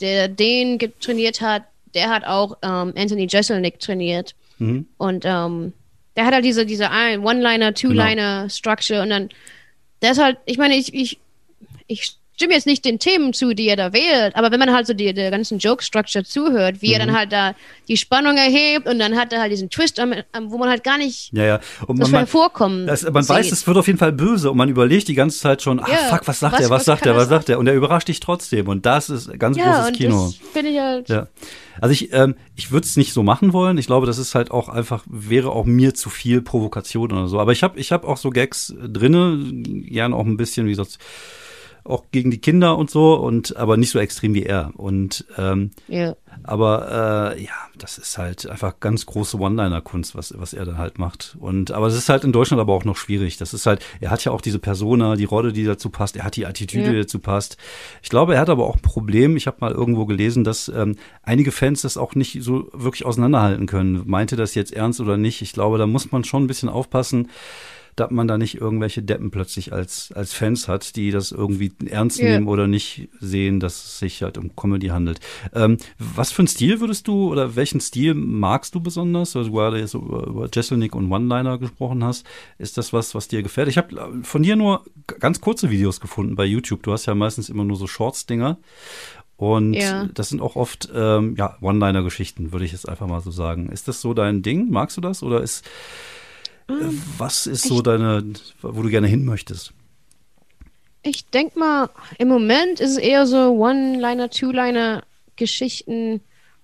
der den trainiert hat, der hat auch ähm, Anthony Jeselnik trainiert. Mhm. Und ähm, der hat halt diese, diese One-Liner, Two-Liner-Structure genau. und dann, der ist halt, ich meine, ich, ich, ich stimme jetzt nicht den Themen zu, die er da wählt, aber wenn man halt so die, der ganzen Joke-Structure zuhört, wie mhm. er dann halt da die Spannung erhebt und dann hat er halt diesen Twist, wo man halt gar nicht ja, ja. Und das man, vorkommen das, Man sieht. weiß, es wird auf jeden Fall böse und man überlegt die ganze Zeit schon, ah ja, fuck, was sagt was, er, was, was sagt er, was sagt er und er überrascht dich trotzdem und das ist ganz ja, großes Kino. Das finde ich halt. Ja. Also ich, ähm, ich würde es nicht so machen wollen. Ich glaube, das ist halt auch einfach, wäre auch mir zu viel Provokation oder so. Aber ich habe ich hab auch so Gags drinne, gerne auch ein bisschen, wie gesagt, auch gegen die Kinder und so und aber nicht so extrem wie er. Und ähm, ja. aber äh, ja das ist halt einfach ganz große One-Liner-Kunst was was er dann halt macht. Und aber es ist halt in Deutschland aber auch noch schwierig. Das ist halt er hat ja auch diese Persona die Rolle die dazu passt. Er hat die Attitüde ja. die dazu passt. Ich glaube er hat aber auch ein Problem. Ich habe mal irgendwo gelesen dass ähm, einige Fans das auch nicht so wirklich auseinanderhalten können. Meinte das jetzt ernst oder nicht? Ich glaube da muss man schon ein bisschen aufpassen dass man da nicht irgendwelche Deppen plötzlich als, als Fans hat, die das irgendwie ernst yeah. nehmen oder nicht sehen, dass es sich halt um Comedy handelt. Ähm, was für einen Stil würdest du oder welchen Stil magst du besonders? Also, du gerade jetzt über, über Jesselnick und One-Liner gesprochen hast. Ist das was, was dir gefällt? Ich habe von dir nur ganz kurze Videos gefunden bei YouTube. Du hast ja meistens immer nur so Shorts-Dinger. Und ja. das sind auch oft ähm, ja, One-Liner-Geschichten, würde ich jetzt einfach mal so sagen. Ist das so dein Ding? Magst du das? Oder ist was ist so deine, wo du gerne hin möchtest? Ich denke mal, im Moment ist es eher so One-Liner, Two-Liner Geschichten,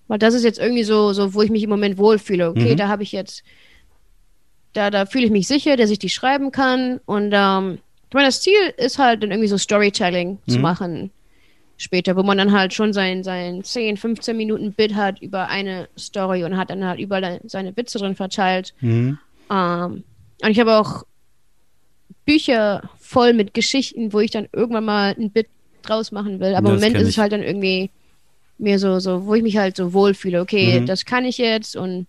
weil das ist jetzt irgendwie so, so wo ich mich im Moment wohlfühle. Okay, mhm. da habe ich jetzt, da, da fühle ich mich sicher, dass ich die schreiben kann. Und ähm, ich meine, das Ziel ist halt dann irgendwie so Storytelling mhm. zu machen später, wo man dann halt schon sein, sein 10, 15 Minuten Bit hat über eine Story und hat dann halt überall seine Witze drin verteilt. Mhm. Ähm, und ich habe auch Bücher voll mit Geschichten, wo ich dann irgendwann mal ein Bit draus machen will. Aber im Moment ist es halt dann irgendwie mir so, so, wo ich mich halt so wohlfühle. Okay, mhm. das kann ich jetzt und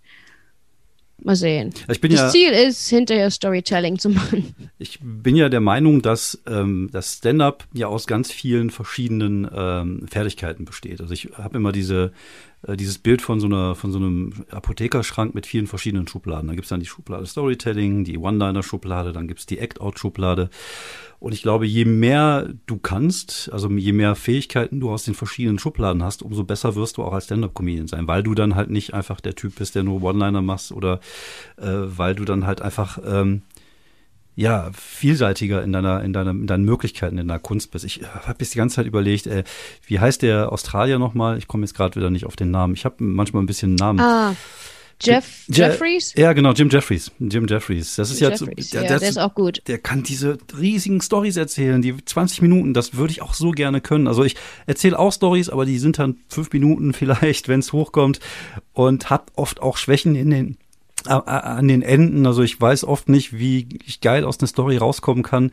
mal sehen. das ja, Ziel ist, hinterher Storytelling zu (laughs) machen. Ich bin ja der Meinung, dass ähm, das Stand-up ja aus ganz vielen verschiedenen ähm, Fertigkeiten besteht. Also ich habe immer diese äh, dieses Bild von so, einer, von so einem Apothekerschrank mit vielen verschiedenen Schubladen. Da gibt es dann die Schublade Storytelling, die One-Liner-Schublade, dann gibt es die Act-Out-Schublade. Und ich glaube, je mehr du kannst, also je mehr Fähigkeiten du aus den verschiedenen Schubladen hast, umso besser wirst du auch als Stand-Up-Comedian sein, weil du dann halt nicht einfach der Typ bist, der nur One-Liner machst oder äh, weil du dann halt einfach ähm, ja, vielseitiger in deiner, in deiner, in deinen Möglichkeiten in deiner Kunst bist. Ich äh, habe jetzt die ganze Zeit überlegt, äh, wie heißt der Australier nochmal? Ich komme jetzt gerade wieder nicht auf den Namen. Ich habe manchmal ein bisschen Namen. Ah. Jeff Je Jeffries? Ja, genau, Jim Jeffries. Jim Jeffries. Das ist Jim ja, Jeffries. der, ja, der, ist auch gut. Der kann diese riesigen Stories erzählen, die 20 Minuten, das würde ich auch so gerne können. Also ich erzähle auch Stories, aber die sind dann fünf Minuten (laughs) vielleicht, wenn es hochkommt und hat oft auch Schwächen in den an den Enden. Also ich weiß oft nicht, wie ich geil aus einer Story rauskommen kann.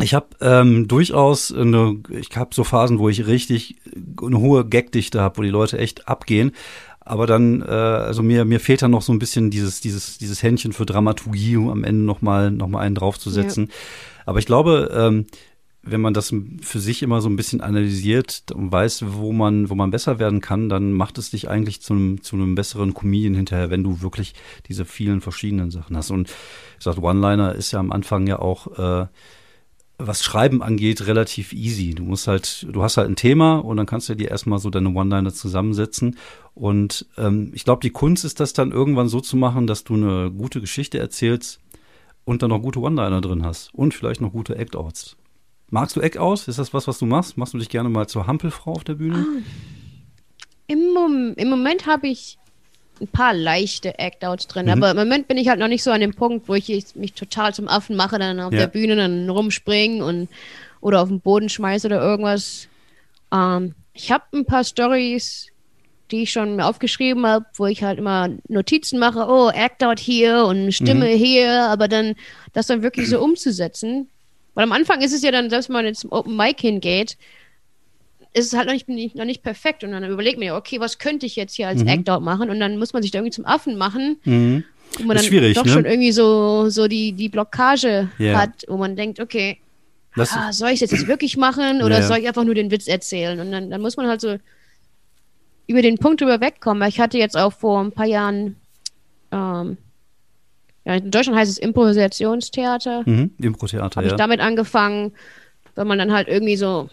Ich habe ähm, durchaus eine, ich habe so Phasen, wo ich richtig eine hohe Gagdichte habe, wo die Leute echt abgehen. Aber dann, äh, also mir mir fehlt dann noch so ein bisschen dieses dieses dieses Händchen für Dramaturgie, um am Ende noch mal noch mal einen draufzusetzen. Ja. Aber ich glaube, ähm, wenn man das für sich immer so ein bisschen analysiert und weiß, wo man, wo man besser werden kann, dann macht es dich eigentlich zu einem, zu einem besseren Comedian hinterher, wenn du wirklich diese vielen verschiedenen Sachen hast. Und ich sag, One-Liner ist ja am Anfang ja auch, äh, was Schreiben angeht, relativ easy. Du musst halt, du hast halt ein Thema und dann kannst du dir erstmal so deine One-Liner zusammensetzen. Und ähm, ich glaube, die Kunst ist das dann irgendwann so zu machen, dass du eine gute Geschichte erzählst und dann noch gute One-Liner drin hast und vielleicht noch gute Act-Outs. Magst du Act-Outs? Ist das was, was du machst? Machst du dich gerne mal zur Hampelfrau auf der Bühne? Ah. Im, Mom Im Moment habe ich ein paar leichte Act-Outs drin. Mhm. Aber im Moment bin ich halt noch nicht so an dem Punkt, wo ich mich total zum Affen mache, dann auf ja. der Bühne dann rumspringen und oder auf den Boden schmeiße oder irgendwas. Ähm, ich habe ein paar Stories, die ich schon aufgeschrieben habe, wo ich halt immer Notizen mache, oh, Act-Out hier und Stimme mhm. hier, aber dann das dann wirklich so umzusetzen. Weil am Anfang ist es ja dann, selbst wenn man jetzt zum Open Mic hingeht, ist es halt noch nicht, noch nicht perfekt. Und dann überlegt man ja, okay, was könnte ich jetzt hier als mhm. Act-Out machen? Und dann muss man sich da irgendwie zum Affen machen. Mhm. Wo man ist dann schwierig, doch ne? schon irgendwie so, so die, die Blockage yeah. hat, wo man denkt, okay, ah, soll ich das jetzt wirklich machen oder yeah. soll ich einfach nur den Witz erzählen? Und dann, dann muss man halt so über den Punkt drüber wegkommen. Ich hatte jetzt auch vor ein paar Jahren, ähm, ja, in Deutschland heißt es Improvisationstheater. Mhm, Impro-Theater, Habe ja. ich damit angefangen, weil man dann halt irgendwie so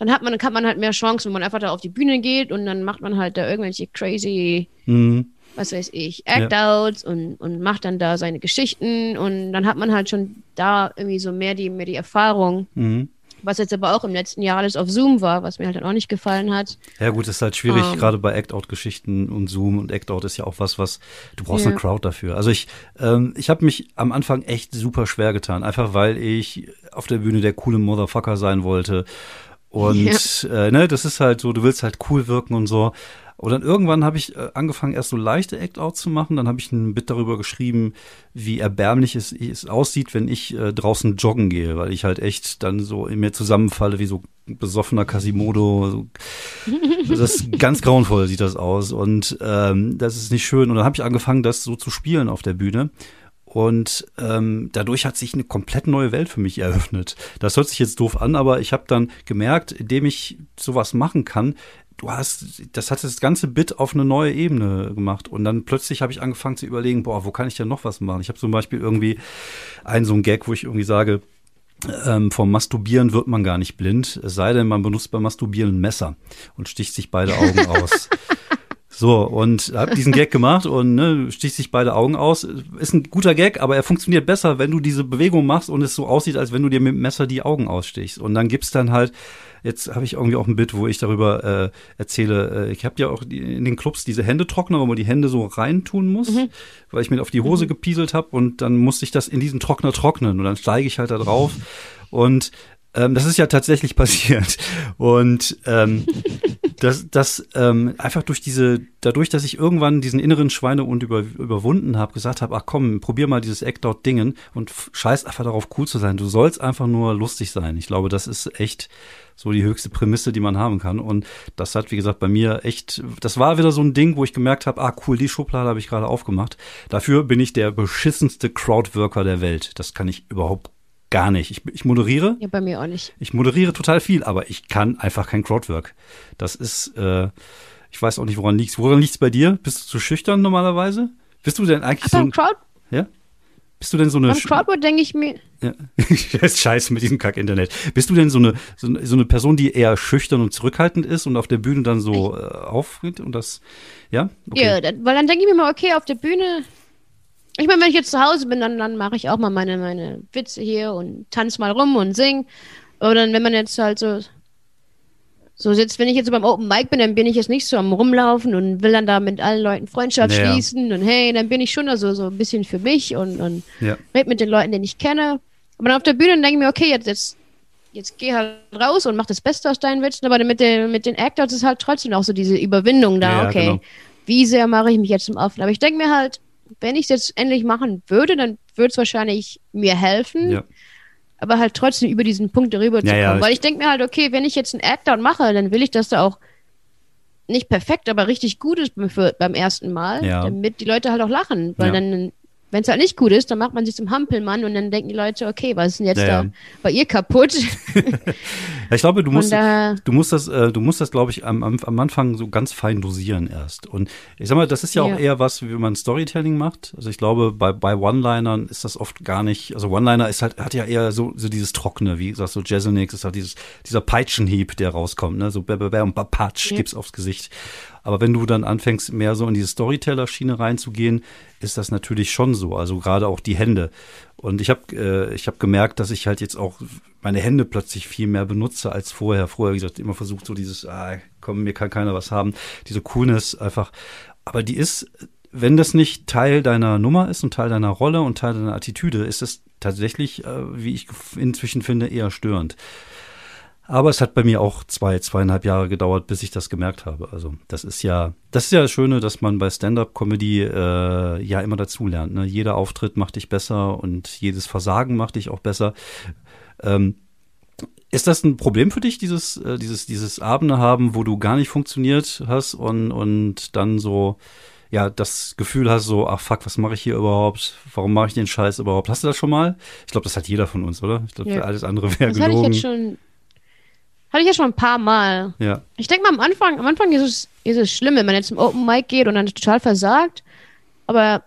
dann hat man, dann hat man halt mehr Chancen, wenn man einfach da auf die Bühne geht und dann macht man halt da irgendwelche crazy, mhm. was weiß ich, Act-Outs ja. und, und macht dann da seine Geschichten und dann hat man halt schon da irgendwie so mehr die, mehr die Erfahrung. Mhm. Was jetzt aber auch im letzten Jahr alles auf Zoom war, was mir halt dann auch nicht gefallen hat. Ja, gut, das ist halt schwierig, um, ähm. gerade bei Act-Out-Geschichten und Zoom und Act-Out ist ja auch was, was du brauchst ja. eine Crowd dafür. Also ich, ähm, ich habe mich am Anfang echt super schwer getan, einfach weil ich auf der Bühne der coole Motherfucker sein wollte und ja. äh, ne, das ist halt so, du willst halt cool wirken und so. Und dann irgendwann habe ich äh, angefangen, erst so leichte Act-Outs zu machen. Dann habe ich ein Bit darüber geschrieben, wie erbärmlich es, es aussieht, wenn ich äh, draußen joggen gehe, weil ich halt echt dann so in mir zusammenfalle wie so ein besoffener Quasimodo. So. (laughs) Das ist ganz grauenvoll sieht das aus und ähm, das ist nicht schön. Und dann habe ich angefangen, das so zu spielen auf der Bühne. Und ähm, dadurch hat sich eine komplett neue Welt für mich eröffnet. Das hört sich jetzt doof an, aber ich habe dann gemerkt, indem ich sowas machen kann, du hast, das hat das ganze Bit auf eine neue Ebene gemacht. Und dann plötzlich habe ich angefangen zu überlegen, boah, wo kann ich denn noch was machen? Ich habe zum Beispiel irgendwie einen so einen Gag, wo ich irgendwie sage, ähm, vom Masturbieren wird man gar nicht blind, es sei denn, man benutzt beim Masturbieren ein Messer und sticht sich beide Augen (laughs) aus. So, und hab diesen Gag gemacht und ne, sticht sich beide Augen aus. Ist ein guter Gag, aber er funktioniert besser, wenn du diese Bewegung machst und es so aussieht, als wenn du dir mit dem Messer die Augen ausstichst. Und dann gibt's dann halt, jetzt habe ich irgendwie auch ein Bild, wo ich darüber äh, erzähle, äh, ich habe ja auch die, in den Clubs diese Händetrockner, wo man die Hände so reintun muss, mhm. weil ich mir auf die Hose mhm. gepieselt habe und dann musste ich das in diesen Trockner trocknen und dann steige ich halt da drauf und ähm, das ist ja tatsächlich passiert. Und ähm, (laughs) das, das ähm, einfach durch diese, dadurch, dass ich irgendwann diesen inneren Schweinehund über, überwunden habe, gesagt habe, ach komm, probier mal dieses Act-Out-Dingen und scheiß einfach darauf, cool zu sein. Du sollst einfach nur lustig sein. Ich glaube, das ist echt so die höchste Prämisse, die man haben kann. Und das hat, wie gesagt, bei mir echt, das war wieder so ein Ding, wo ich gemerkt habe, ah cool, die Schublade habe ich gerade aufgemacht. Dafür bin ich der beschissenste Crowdworker der Welt. Das kann ich überhaupt gar nicht. Ich, ich moderiere. Ja, bei mir auch nicht. Ich moderiere total viel, aber ich kann einfach kein Crowdwork. Das ist, äh, ich weiß auch nicht, woran liegt Woran liegt es bei dir? Bist du zu schüchtern normalerweise? Bist du denn eigentlich aber so ein, Crowd Ja? Bist du denn so eine. Beim Crowdwork denke ich mir. Ja. (laughs) ist scheiße mit diesem Kack-Internet. Bist du denn so eine, so, so, eine Person, die eher schüchtern und zurückhaltend ist und auf der Bühne dann so äh, auftritt und das, ja? Okay. Ja, weil dann denke ich mir mal, okay, auf der Bühne ich meine, wenn ich jetzt zu Hause bin, dann, dann mache ich auch mal meine, meine Witze hier und tanz mal rum und sing. Aber dann, wenn man jetzt halt so, so sitzt, wenn ich jetzt so beim Open Mic bin, dann bin ich jetzt nicht so am Rumlaufen und will dann da mit allen Leuten Freundschaft naja. schließen und hey, dann bin ich schon so, so ein bisschen für mich und, und ja. red mit den Leuten, die ich kenne. Aber dann auf der Bühne denke ich mir, okay, jetzt, jetzt, jetzt geh halt raus und mach das Beste aus deinen Witzen. Aber mit den, mit den Actors ist halt trotzdem auch so diese Überwindung da, ja, okay. Genau. Wie sehr mache ich mich jetzt zum Offen? Aber ich denke mir halt, wenn ich es jetzt endlich machen würde, dann würde es wahrscheinlich mir helfen. Ja. Aber halt trotzdem über diesen Punkt darüber zu kommen. Ja, Weil ich denke mir halt, okay, wenn ich jetzt einen Act-Down mache, dann will ich, dass da auch nicht perfekt, aber richtig gut ist für, beim ersten Mal, ja. damit die Leute halt auch lachen. Weil dann wenn es halt nicht gut ist, dann macht man sich zum Hampelmann und dann denken die Leute, okay, was ist denn jetzt Ja, da bei ihr kaputt? (laughs) Ich glaube, du musst, Und, du musst das, äh, du musst das, glaube ich, am, am, Anfang so ganz fein dosieren erst. Und ich sag mal, das ist ja, Ja. auch eher was, wie man Storytelling macht. Also ich glaube, bei, bei One-Linern ist das oft gar nicht, also One-Liner ist halt, hat ja eher so, so dieses Trockene, wie gesagt, so Jeselnik, ist halt dieses, dieser Peitschenhieb, der rauskommt, ne, so bäh, und Patsch Ja. gibt's aufs Gesicht. Aber wenn du dann anfängst, mehr so in diese Storyteller-Schiene reinzugehen, ist das natürlich schon so. Also gerade auch die Hände. Und ich habe äh, ich hab gemerkt, dass ich halt jetzt auch meine Hände plötzlich viel mehr benutze als vorher. Vorher, wie gesagt, immer versucht so dieses, ah, komm, mir kann keiner was haben. Diese Coolness einfach. Aber die ist, wenn das nicht Teil deiner Nummer ist und Teil deiner Rolle und Teil deiner Attitüde, ist es tatsächlich, äh, wie ich inzwischen finde, eher störend. Aber es hat bei mir auch zwei, zweieinhalb Jahre gedauert, bis ich das gemerkt habe. Also das ist ja, das ist ja das Schöne, dass man bei Stand-up-Comedy äh, ja immer dazulernt. Ne? Jeder Auftritt macht dich besser und jedes Versagen macht dich auch besser. Ähm, ist das ein Problem für dich, dieses, äh, dieses, dieses Abende haben, wo du gar nicht funktioniert hast und, und dann so, ja, das Gefühl hast, so, ach fuck, was mache ich hier überhaupt? Warum mache ich den Scheiß überhaupt? Hast du das schon mal? Ich glaube, das hat jeder von uns, oder? Ich glaube, Ja. alles andere wäre Das hatte ich gelogen. jetzt schon, hatte ich ja schon ein paar Mal. Ja, Ich denke mal am Anfang, am Anfang ist es, ist es schlimm, wenn man jetzt zum Open Mic geht und dann total versagt. Aber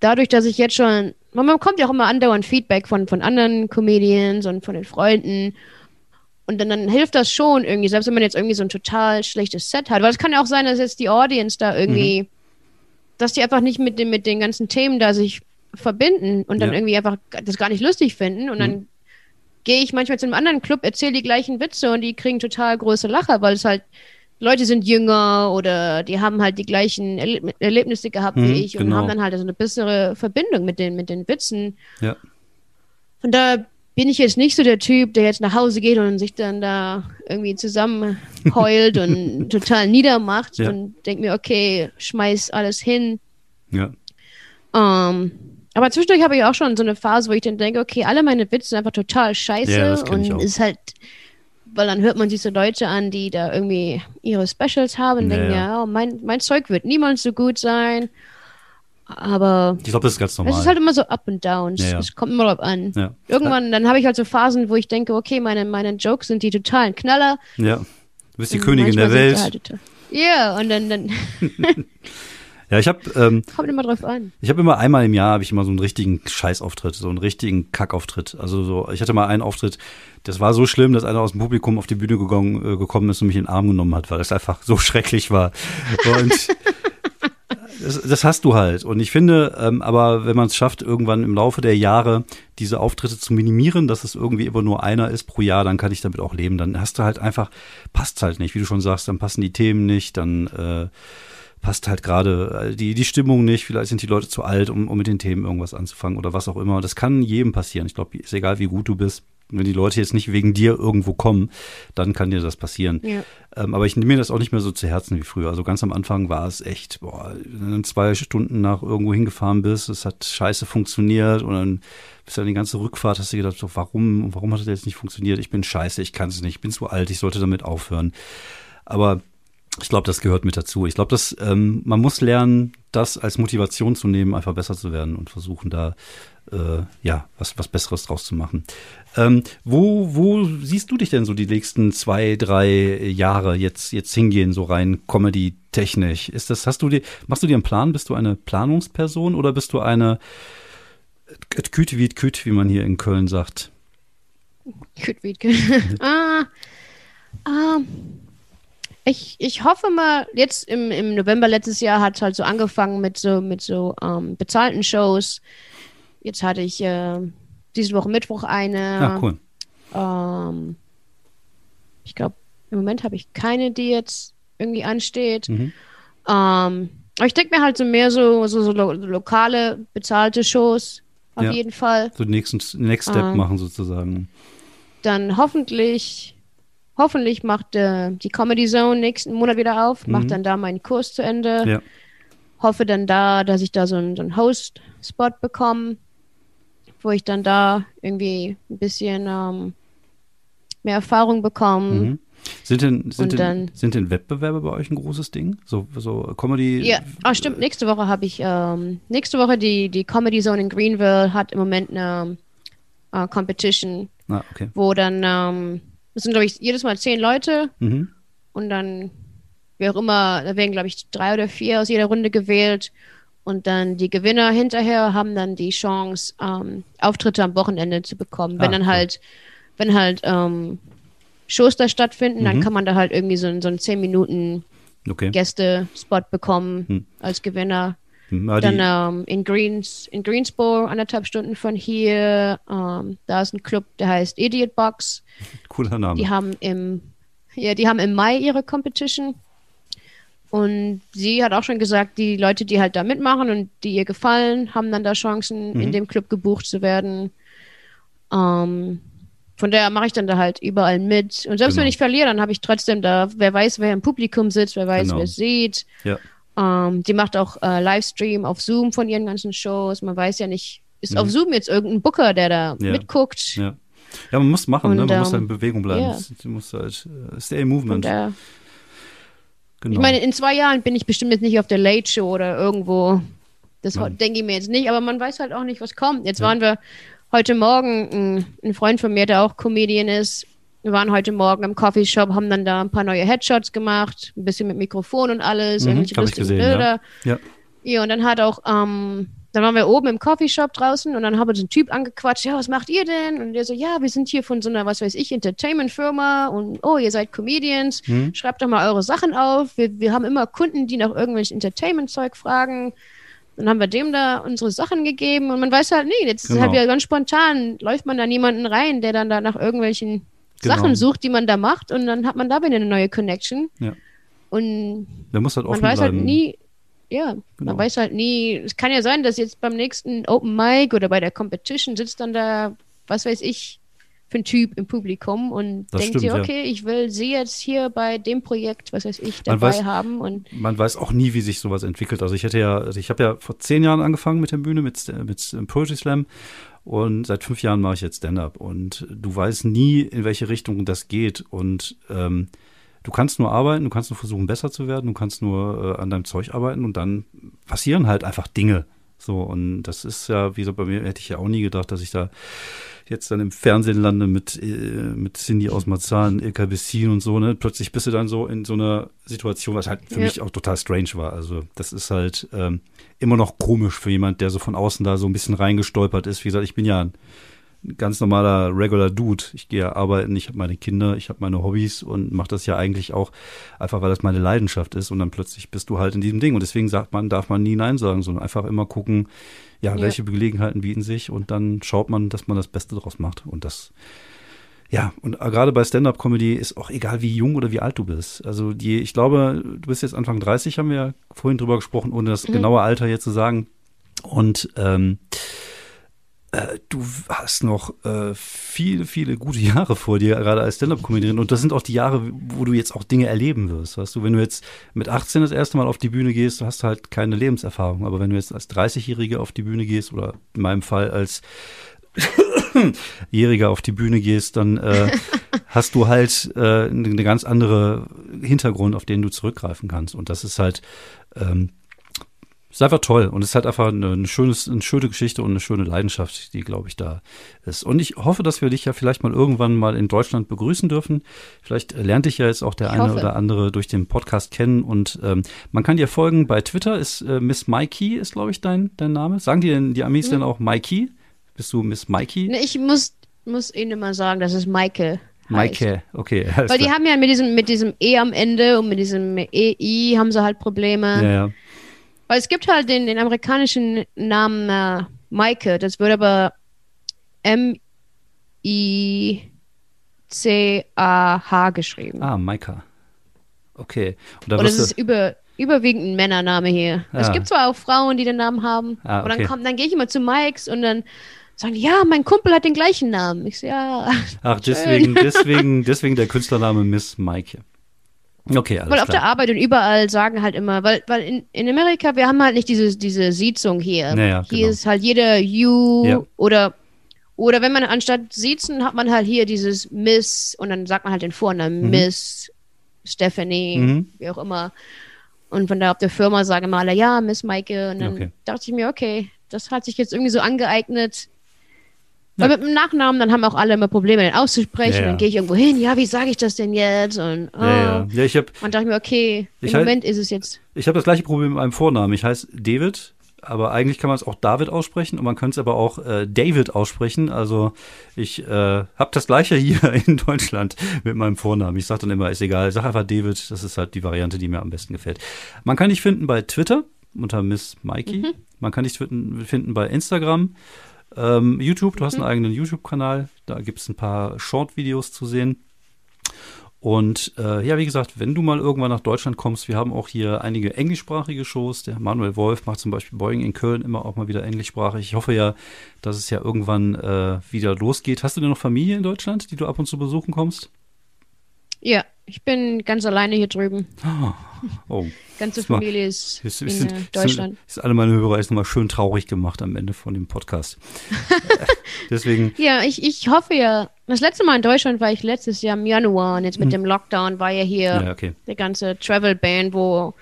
dadurch, dass ich jetzt schon, man bekommt ja auch immer andauernd Feedback von, von anderen Comedians und von den Freunden. Und dann, dann hilft das schon irgendwie, selbst wenn man jetzt irgendwie so ein total schlechtes Set hat. Weil es kann ja auch sein, dass jetzt die Audience da irgendwie, dass die einfach nicht mit, dem, mit den ganzen Themen da sich verbinden und dann Ja. irgendwie einfach das gar nicht lustig finden. Und dann gehe ich manchmal zu einem anderen Club, erzähle die gleichen Witze und die kriegen total große Lacher, weil es halt Leute sind jünger oder die haben halt die gleichen Erleb Erlebnisse gehabt Mhm, wie ich und genau. haben dann halt so eine bessere Verbindung mit den, mit den Witzen. ja. Von da bin ich jetzt nicht so der Typ, der jetzt nach Hause geht und sich dann da irgendwie zusammen heult und (laughs) total niedermacht Ja. und denkt mir, okay, schmeiß alles hin. Ja. Ähm, aber zwischendurch habe ich auch schon so eine Phase, wo ich dann denke, okay, alle meine Witze sind einfach total scheiße Ja, das und ich auch. ist halt, weil dann hört man sich so Leute an, die da irgendwie ihre Specials haben und Ja, denken, ja. oh, mein, mein Zeug wird niemals so gut sein. Aber Ich glaube, das ist ganz normal. es ist halt immer so up and downs. Ja, ja. Es kommt immer drauf an. ja. Irgendwann, dann habe ich halt so Phasen, wo ich denke, okay, meine, meine Jokes sind die totalen Knaller. Ja. Du bist die Und Königin der Welt. Halt total- ja, und dann, dann (laughs) (laughs) Ja, ich habe ähm, kommt immer drauf an. ich habe immer einmal im Jahr habe ich immer so einen richtigen Scheißauftritt, so einen richtigen Kackauftritt. Also so, ich hatte mal einen Auftritt, das war so schlimm, dass einer aus dem Publikum auf die Bühne gegangen, äh, gekommen ist und mich in den Arm genommen hat, weil es einfach so (laughs) schrecklich war. Und das, das hast du halt. Und ich finde, ähm, aber wenn man es schafft, irgendwann im Laufe der Jahre diese Auftritte zu minimieren, dass es irgendwie immer nur einer ist pro Jahr, dann kann ich damit auch leben. Dann hast du halt einfach, passt halt nicht, wie du schon sagst, dann passen die Themen nicht, dann äh, passt halt gerade äh, die, die Stimmung nicht, vielleicht sind die Leute zu alt, um, um mit den Themen irgendwas anzufangen oder was auch immer. Das kann jedem passieren. Ich glaube, ist egal, wie gut du bist. Wenn die Leute jetzt nicht wegen dir irgendwo kommen, dann kann dir das passieren. Ja. Ähm, aber ich nehme mir das auch nicht mehr so zu Herzen wie früher. Also ganz am Anfang war es echt, boah, wenn du zwei Stunden nach irgendwo hingefahren bist, es hat scheiße funktioniert und dann bist du dann die ganze Rückfahrt, hast du gedacht, so, warum, warum hat das jetzt nicht funktioniert? Ich bin scheiße, ich kann es nicht, ich bin zu alt, ich sollte damit aufhören. Aber ich glaube, das gehört mit dazu. Ich glaube, dass ähm, man muss lernen, das als Motivation zu nehmen, einfach besser zu werden und versuchen da äh, ja was was Besseres draus zu machen. Ähm, wo wo siehst du dich denn so die nächsten zwei drei Jahre jetzt jetzt hingehen so rein Comedy technisch? Ist das hast du dir machst du dir einen Plan? Bist du eine Planungsperson oder bist du eine et Küte wie Küt, wie man hier in Köln sagt? Gut, wie (laughs) ah, ah, ich, ich hoffe mal, jetzt im, im November letztes Jahr hat es halt so angefangen mit so, mit so ähm, bezahlten Shows. Jetzt hatte ich äh, diese Woche Mittwoch eine. Ah, cool. Ähm, ich glaube, im Moment habe ich keine, die jetzt irgendwie ansteht. Mhm. Ähm, aber ich denke mir halt so mehr so, so, so lo lokale bezahlte Shows auf Ja. jeden Fall. So den nächsten Next Step Ah. machen sozusagen. Dann hoffentlich, hoffentlich macht äh, die Comedy Zone nächsten Monat wieder auf, Mhm. macht dann da meinen Kurs zu Ende. Ja. Hoffe dann da, dass ich da so einen, so einen Host-Spot bekomme, wo ich dann da irgendwie ein bisschen ähm, mehr Erfahrung bekomme. Mhm. Sind denn, sind, denn, dann- sind denn Wettbewerbe bei euch ein großes Ding? So, so Comedy? Ja, ah, stimmt. Nächste Woche habe ich, ähm, nächste Woche die, die Comedy Zone in Greenville hat im Moment eine äh, Competition, Ah, okay. wo dann, ähm, das sind, glaube ich, jedes Mal zehn Leute Mhm. und dann, wie auch immer, da werden, glaube ich, drei oder vier aus jeder Runde gewählt. Und dann die Gewinner hinterher haben dann die Chance, ähm, Auftritte am Wochenende zu bekommen. Wenn Ah, dann halt, wenn halt ähm, Shows da stattfinden, dann Mhm. kann man da halt irgendwie so, einen- so einen 10 Minuten Okay. Gäste-Spot bekommen Hm. als Gewinner. Ah, Dann ähm, in Greens, in Greensboro, anderthalb Stunden von hier, ähm, da ist ein Club, der heißt Idiot Box. cooler Name. Die haben im, ja, die haben im Mai ihre Competition. Und sie hat auch schon gesagt, die Leute, die halt da mitmachen und die ihr gefallen, haben dann da Chancen, Mhm. in dem Club gebucht zu werden. Ähm, von daher mache ich dann da halt überall mit. Und selbst Genau. wenn ich verliere, dann habe ich trotzdem da, wer weiß, wer im Publikum sitzt, wer weiß, Genau. wer es sieht. ja. Ähm, die macht auch äh, Livestream auf Zoom von ihren ganzen Shows. Man weiß ja nicht, ist auf Zoom jetzt irgendein Booker, der da Mhm. Ja. mitguckt? Ja. Ja, man muss machen, ne? Und, man muss ähm, halt in Bewegung bleiben. ja. Du musst halt äh, stay in Und, movement. äh, genau. Ich meine, in zwei Jahren bin ich bestimmt jetzt nicht auf der Late Show oder irgendwo. Das denke ich mir jetzt nicht, aber man weiß halt auch nicht, was kommt. Jetzt waren wir heute Morgen, ein, ein Freund von mir, der auch Comedian ist, wir waren heute Morgen im Coffeeshop, haben dann da ein paar neue Headshots gemacht, ein bisschen mit Mikrofon und alles, Mhm, irgendwelche lustigen gesehen, Bilder. ja. Ja, und dann hat auch, ähm, dann waren wir oben im Coffeeshop draußen und dann haben wir so einen Typ angequatscht, ja, was macht ihr denn? Und der so, ja, wir sind hier von so einer, was weiß ich, Entertainment-Firma und oh, ihr seid Comedians, Mhm. schreibt doch mal eure Sachen auf. Wir, wir haben immer Kunden, die nach irgendwelchen Entertainment-Zeug fragen. Dann haben wir dem da unsere Sachen gegeben und man weiß halt nie, jetzt ist Genau. halt wieder ganz spontan, läuft man da niemanden rein, der dann da nach irgendwelchen Genau. Sachen sucht, die man da macht und dann hat man da wieder eine neue Connection. Ja. Und halt man weiß bleiben. halt nie, ja, Genau. man weiß halt nie, es kann ja sein, dass jetzt beim nächsten Open Mic oder bei der Competition sitzt dann da, was weiß ich, für ein Typ im Publikum und Das denkt stimmt, ja. okay, ich will sie jetzt hier bei dem Projekt, was weiß ich, dabei weiß- haben und man weiß auch nie, wie sich sowas entwickelt. Also ich hätte ja, also ich habe ja vor zehn Jahren angefangen mit der Bühne, mit, mit Poetry Slam und seit fünf Jahren mache ich jetzt Stand-up. Und du weißt nie, in welche Richtung das geht. Und ähm, du kannst nur arbeiten, du kannst nur versuchen, besser zu werden, du kannst nur äh, an deinem Zeug arbeiten. Und dann passieren halt einfach Dinge. So, und das ist ja, wie so bei mir, hätte ich ja auch nie gedacht, dass ich da jetzt dann im Fernsehen lande mit, äh, mit Cindy aus Marzahn, Ilka Bessin und so, ne? Plötzlich bist du dann so in so einer Situation, was halt für Ja. mich auch total strange war. Also, das ist halt ähm, immer noch komisch für jemand, der so von außen da so ein bisschen reingestolpert ist. Wie gesagt, ich bin ja ein ganz normaler regular Dude. Ich gehe ja arbeiten, ich habe meine Kinder, ich habe meine Hobbys und mache das ja eigentlich auch einfach, weil das meine Leidenschaft ist. Und dann plötzlich bist du halt in diesem Ding. Und deswegen sagt man, darf man nie Nein sagen, sondern einfach immer gucken, ja, Ja. welche Gelegenheiten bieten sich und dann schaut man, dass man das Beste draus macht. Und das, ja, und gerade bei Stand-Up-Comedy ist auch egal, wie jung oder wie alt du bist. Also die, ich glaube, du bist jetzt Anfang 30, haben wir ja vorhin drüber gesprochen, ohne das Mhm. genaue Alter hier zu sagen. Und ähm, äh, du hast noch äh, viele, viele gute (laughs) Jahre vor dir, gerade als Stand-Up-Comedian. Und das sind auch die Jahre, wo du jetzt auch Dinge erleben wirst. Weißt du, wenn du jetzt mit 18 das erste Mal auf die Bühne gehst, du hast halt keine Lebenserfahrung. Aber wenn du jetzt als 30-Jähriger auf die Bühne gehst oder in meinem Fall als Jähriger auf die Bühne gehst, dann äh, (laughs) hast du halt äh, eine ganz andere Hintergrund, auf den du zurückgreifen kannst. Und das ist halt ähm, ist einfach toll und es ist halt einfach eine, eine, schönes, eine schöne Geschichte und eine schöne Leidenschaft, die, glaube ich, da ist. Und ich hoffe, dass wir dich ja vielleicht mal irgendwann mal in Deutschland begrüßen dürfen. Vielleicht lernt dich ja jetzt auch der Ich eine hoffe. oder andere durch den Podcast kennen. Und ähm, man kann dir folgen bei Twitter, ist äh, Miss Mikey, ist, glaube ich, dein, dein Name. Sagen die denn die Amis denn auch Mikey? Bist du Miss Mikey? Ne, ich muss, muss Ihnen mal sagen, dass es Michael. Maike, okay. (laughs) Weil die klar. haben ja mit diesem, mit diesem E am Ende und mit diesem EI haben sie halt Probleme. ja, ja. Weil es gibt halt den, den amerikanischen Namen äh, Maike, das wird aber M-I-C-A-H geschrieben. Ah, Maika. Okay. Und da Und es wirst ist über, überwiegend ein Männername hier. Es Ah. gibt zwar auch Frauen, die den Namen haben. Ah, Und dann, okay. kommt- dann gehe ich immer zu Mikes und dann sagen die, ja, mein Kumpel hat den gleichen Namen. Ich so, ja. Ach, (laughs) deswegen, deswegen, deswegen der Künstlername Miss Maike. Okay, alles Weil auf der klar. Arbeit und überall sagen halt immer, weil, weil in, in Amerika, wir haben halt nicht diese, diese Siezung hier. Naja, hier genau. ist halt jeder you Ja. oder Oder wenn man anstatt siezen, hat man halt hier dieses Miss und dann sagt man halt den Vornamen Mhm. Miss Stephanie, Mhm. wie auch immer. Und von da auf der Firma sagen immer alle, ja, Miss Maike. Und dann Okay. dachte ich mir, okay, das hat sich jetzt irgendwie so angeeignet. Weil mit dem Nachnamen, dann haben auch alle immer Probleme, den auszusprechen. Ja, ja. Dann gehe ich irgendwo hin, ja, wie sage ich das denn jetzt? Und oh. Ja, ja. ja ich habe Und dachte ich mir, okay, Ich im halt- Moment ist es jetzt. ich hab das gleiche Problem mit meinem Vornamen. Ich heiße David, aber eigentlich kann man es auch David aussprechen und man könnte es aber auch äh, David aussprechen. Also ich äh, habe das gleiche (laughs) hier in Deutschland mit meinem Vornamen. Ich sage dann immer, ist egal, sag einfach David. Das ist halt die Variante, die mir am besten gefällt. Man kann dich finden bei Twitter unter Miss Mikey. Man kann dich finden bei Instagram. Ähm, YouTube, du hast einen eigenen YouTube-Kanal, da gibt es ein paar Short-Videos zu sehen. Und äh, ja, wie gesagt, wenn du mal irgendwann nach Deutschland kommst, wir haben auch hier einige englischsprachige Shows. Der Manuel Wolf macht zum Beispiel Boeing in Köln immer auch mal wieder englischsprachig. Ich hoffe ja, dass es ja irgendwann äh, wieder losgeht. Hast du denn noch Familie in Deutschland, die du ab und zu besuchen kommst? Ja, ich bin ganz alleine hier drüben. Oh, (laughs) Ganze Das war- Familie ist ist, in ist, äh, ist, Deutschland. ist alle meine Hörer jetzt nochmal schön traurig gemacht am Ende von dem Podcast. (laughs) Deswegen, Ja, ich, ich hoffe ja. Das letzte Mal in Deutschland war ich letztes Jahr im Januar und jetzt mit dem Lockdown war ja hier Hm. ja, okay. der ganze Travel Ban, wo,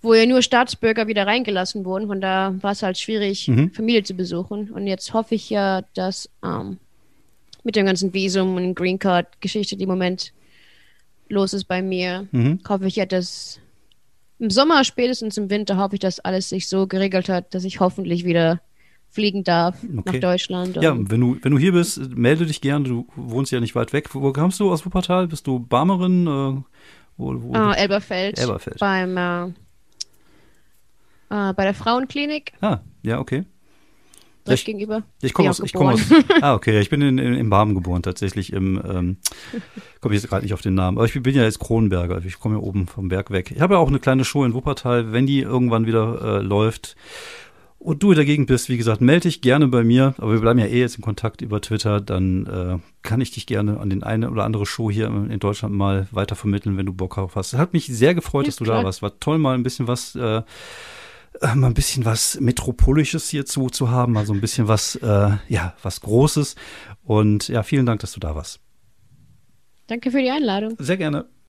wo ja nur Staatsbürger wieder reingelassen wurden. Von da war es halt schwierig, Mhm. Familie zu besuchen. Und jetzt hoffe ich ja, dass ähm, mit dem ganzen Visum und Green Card Geschichte, die im Moment los ist bei mir, Mhm. hoffe ich ja, dass im Sommer, spätestens im Winter, hoffe ich, dass alles sich so geregelt hat, dass ich hoffentlich wieder fliegen darf Okay. nach Deutschland. Ja, wenn du, wenn du hier bist, melde dich gerne. Du wohnst ja nicht weit weg. Wo kommst du aus Wuppertal? Bist du Barmerin? Äh, wo, wo, Ah, Elberfeld. Elberfeld. Beim, äh, äh, bei der Frauenklinik, Ah, ja, okay. Direkt Ich- gegenüber. Ich komme aus, ich komme aus, (laughs) ah, okay, ich bin in, in, in Barmen geboren, tatsächlich im, ähm, komme jetzt gerade nicht auf den Namen, aber ich bin ja jetzt Kronenberger, ich komme ja oben vom Berg weg. Ich habe ja auch eine kleine Show in Wuppertal, wenn die irgendwann wieder äh, läuft und du Gegend bist, wie gesagt, melde dich gerne bei mir, aber wir bleiben ja eh jetzt in Kontakt über Twitter, dann äh, kann ich dich gerne an den eine oder andere Show hier in Deutschland mal weiter vermitteln, wenn du Bock drauf hast. Es hat mich sehr gefreut, Ja, dass du da klar. warst. War toll, mal ein bisschen was äh, äh, mal ein bisschen was Metropolisches hier zu, zu haben, also ein bisschen was, äh, ja, was Großes. Und ja, vielen Dank, dass du da warst. Danke für die Einladung. Sehr gerne.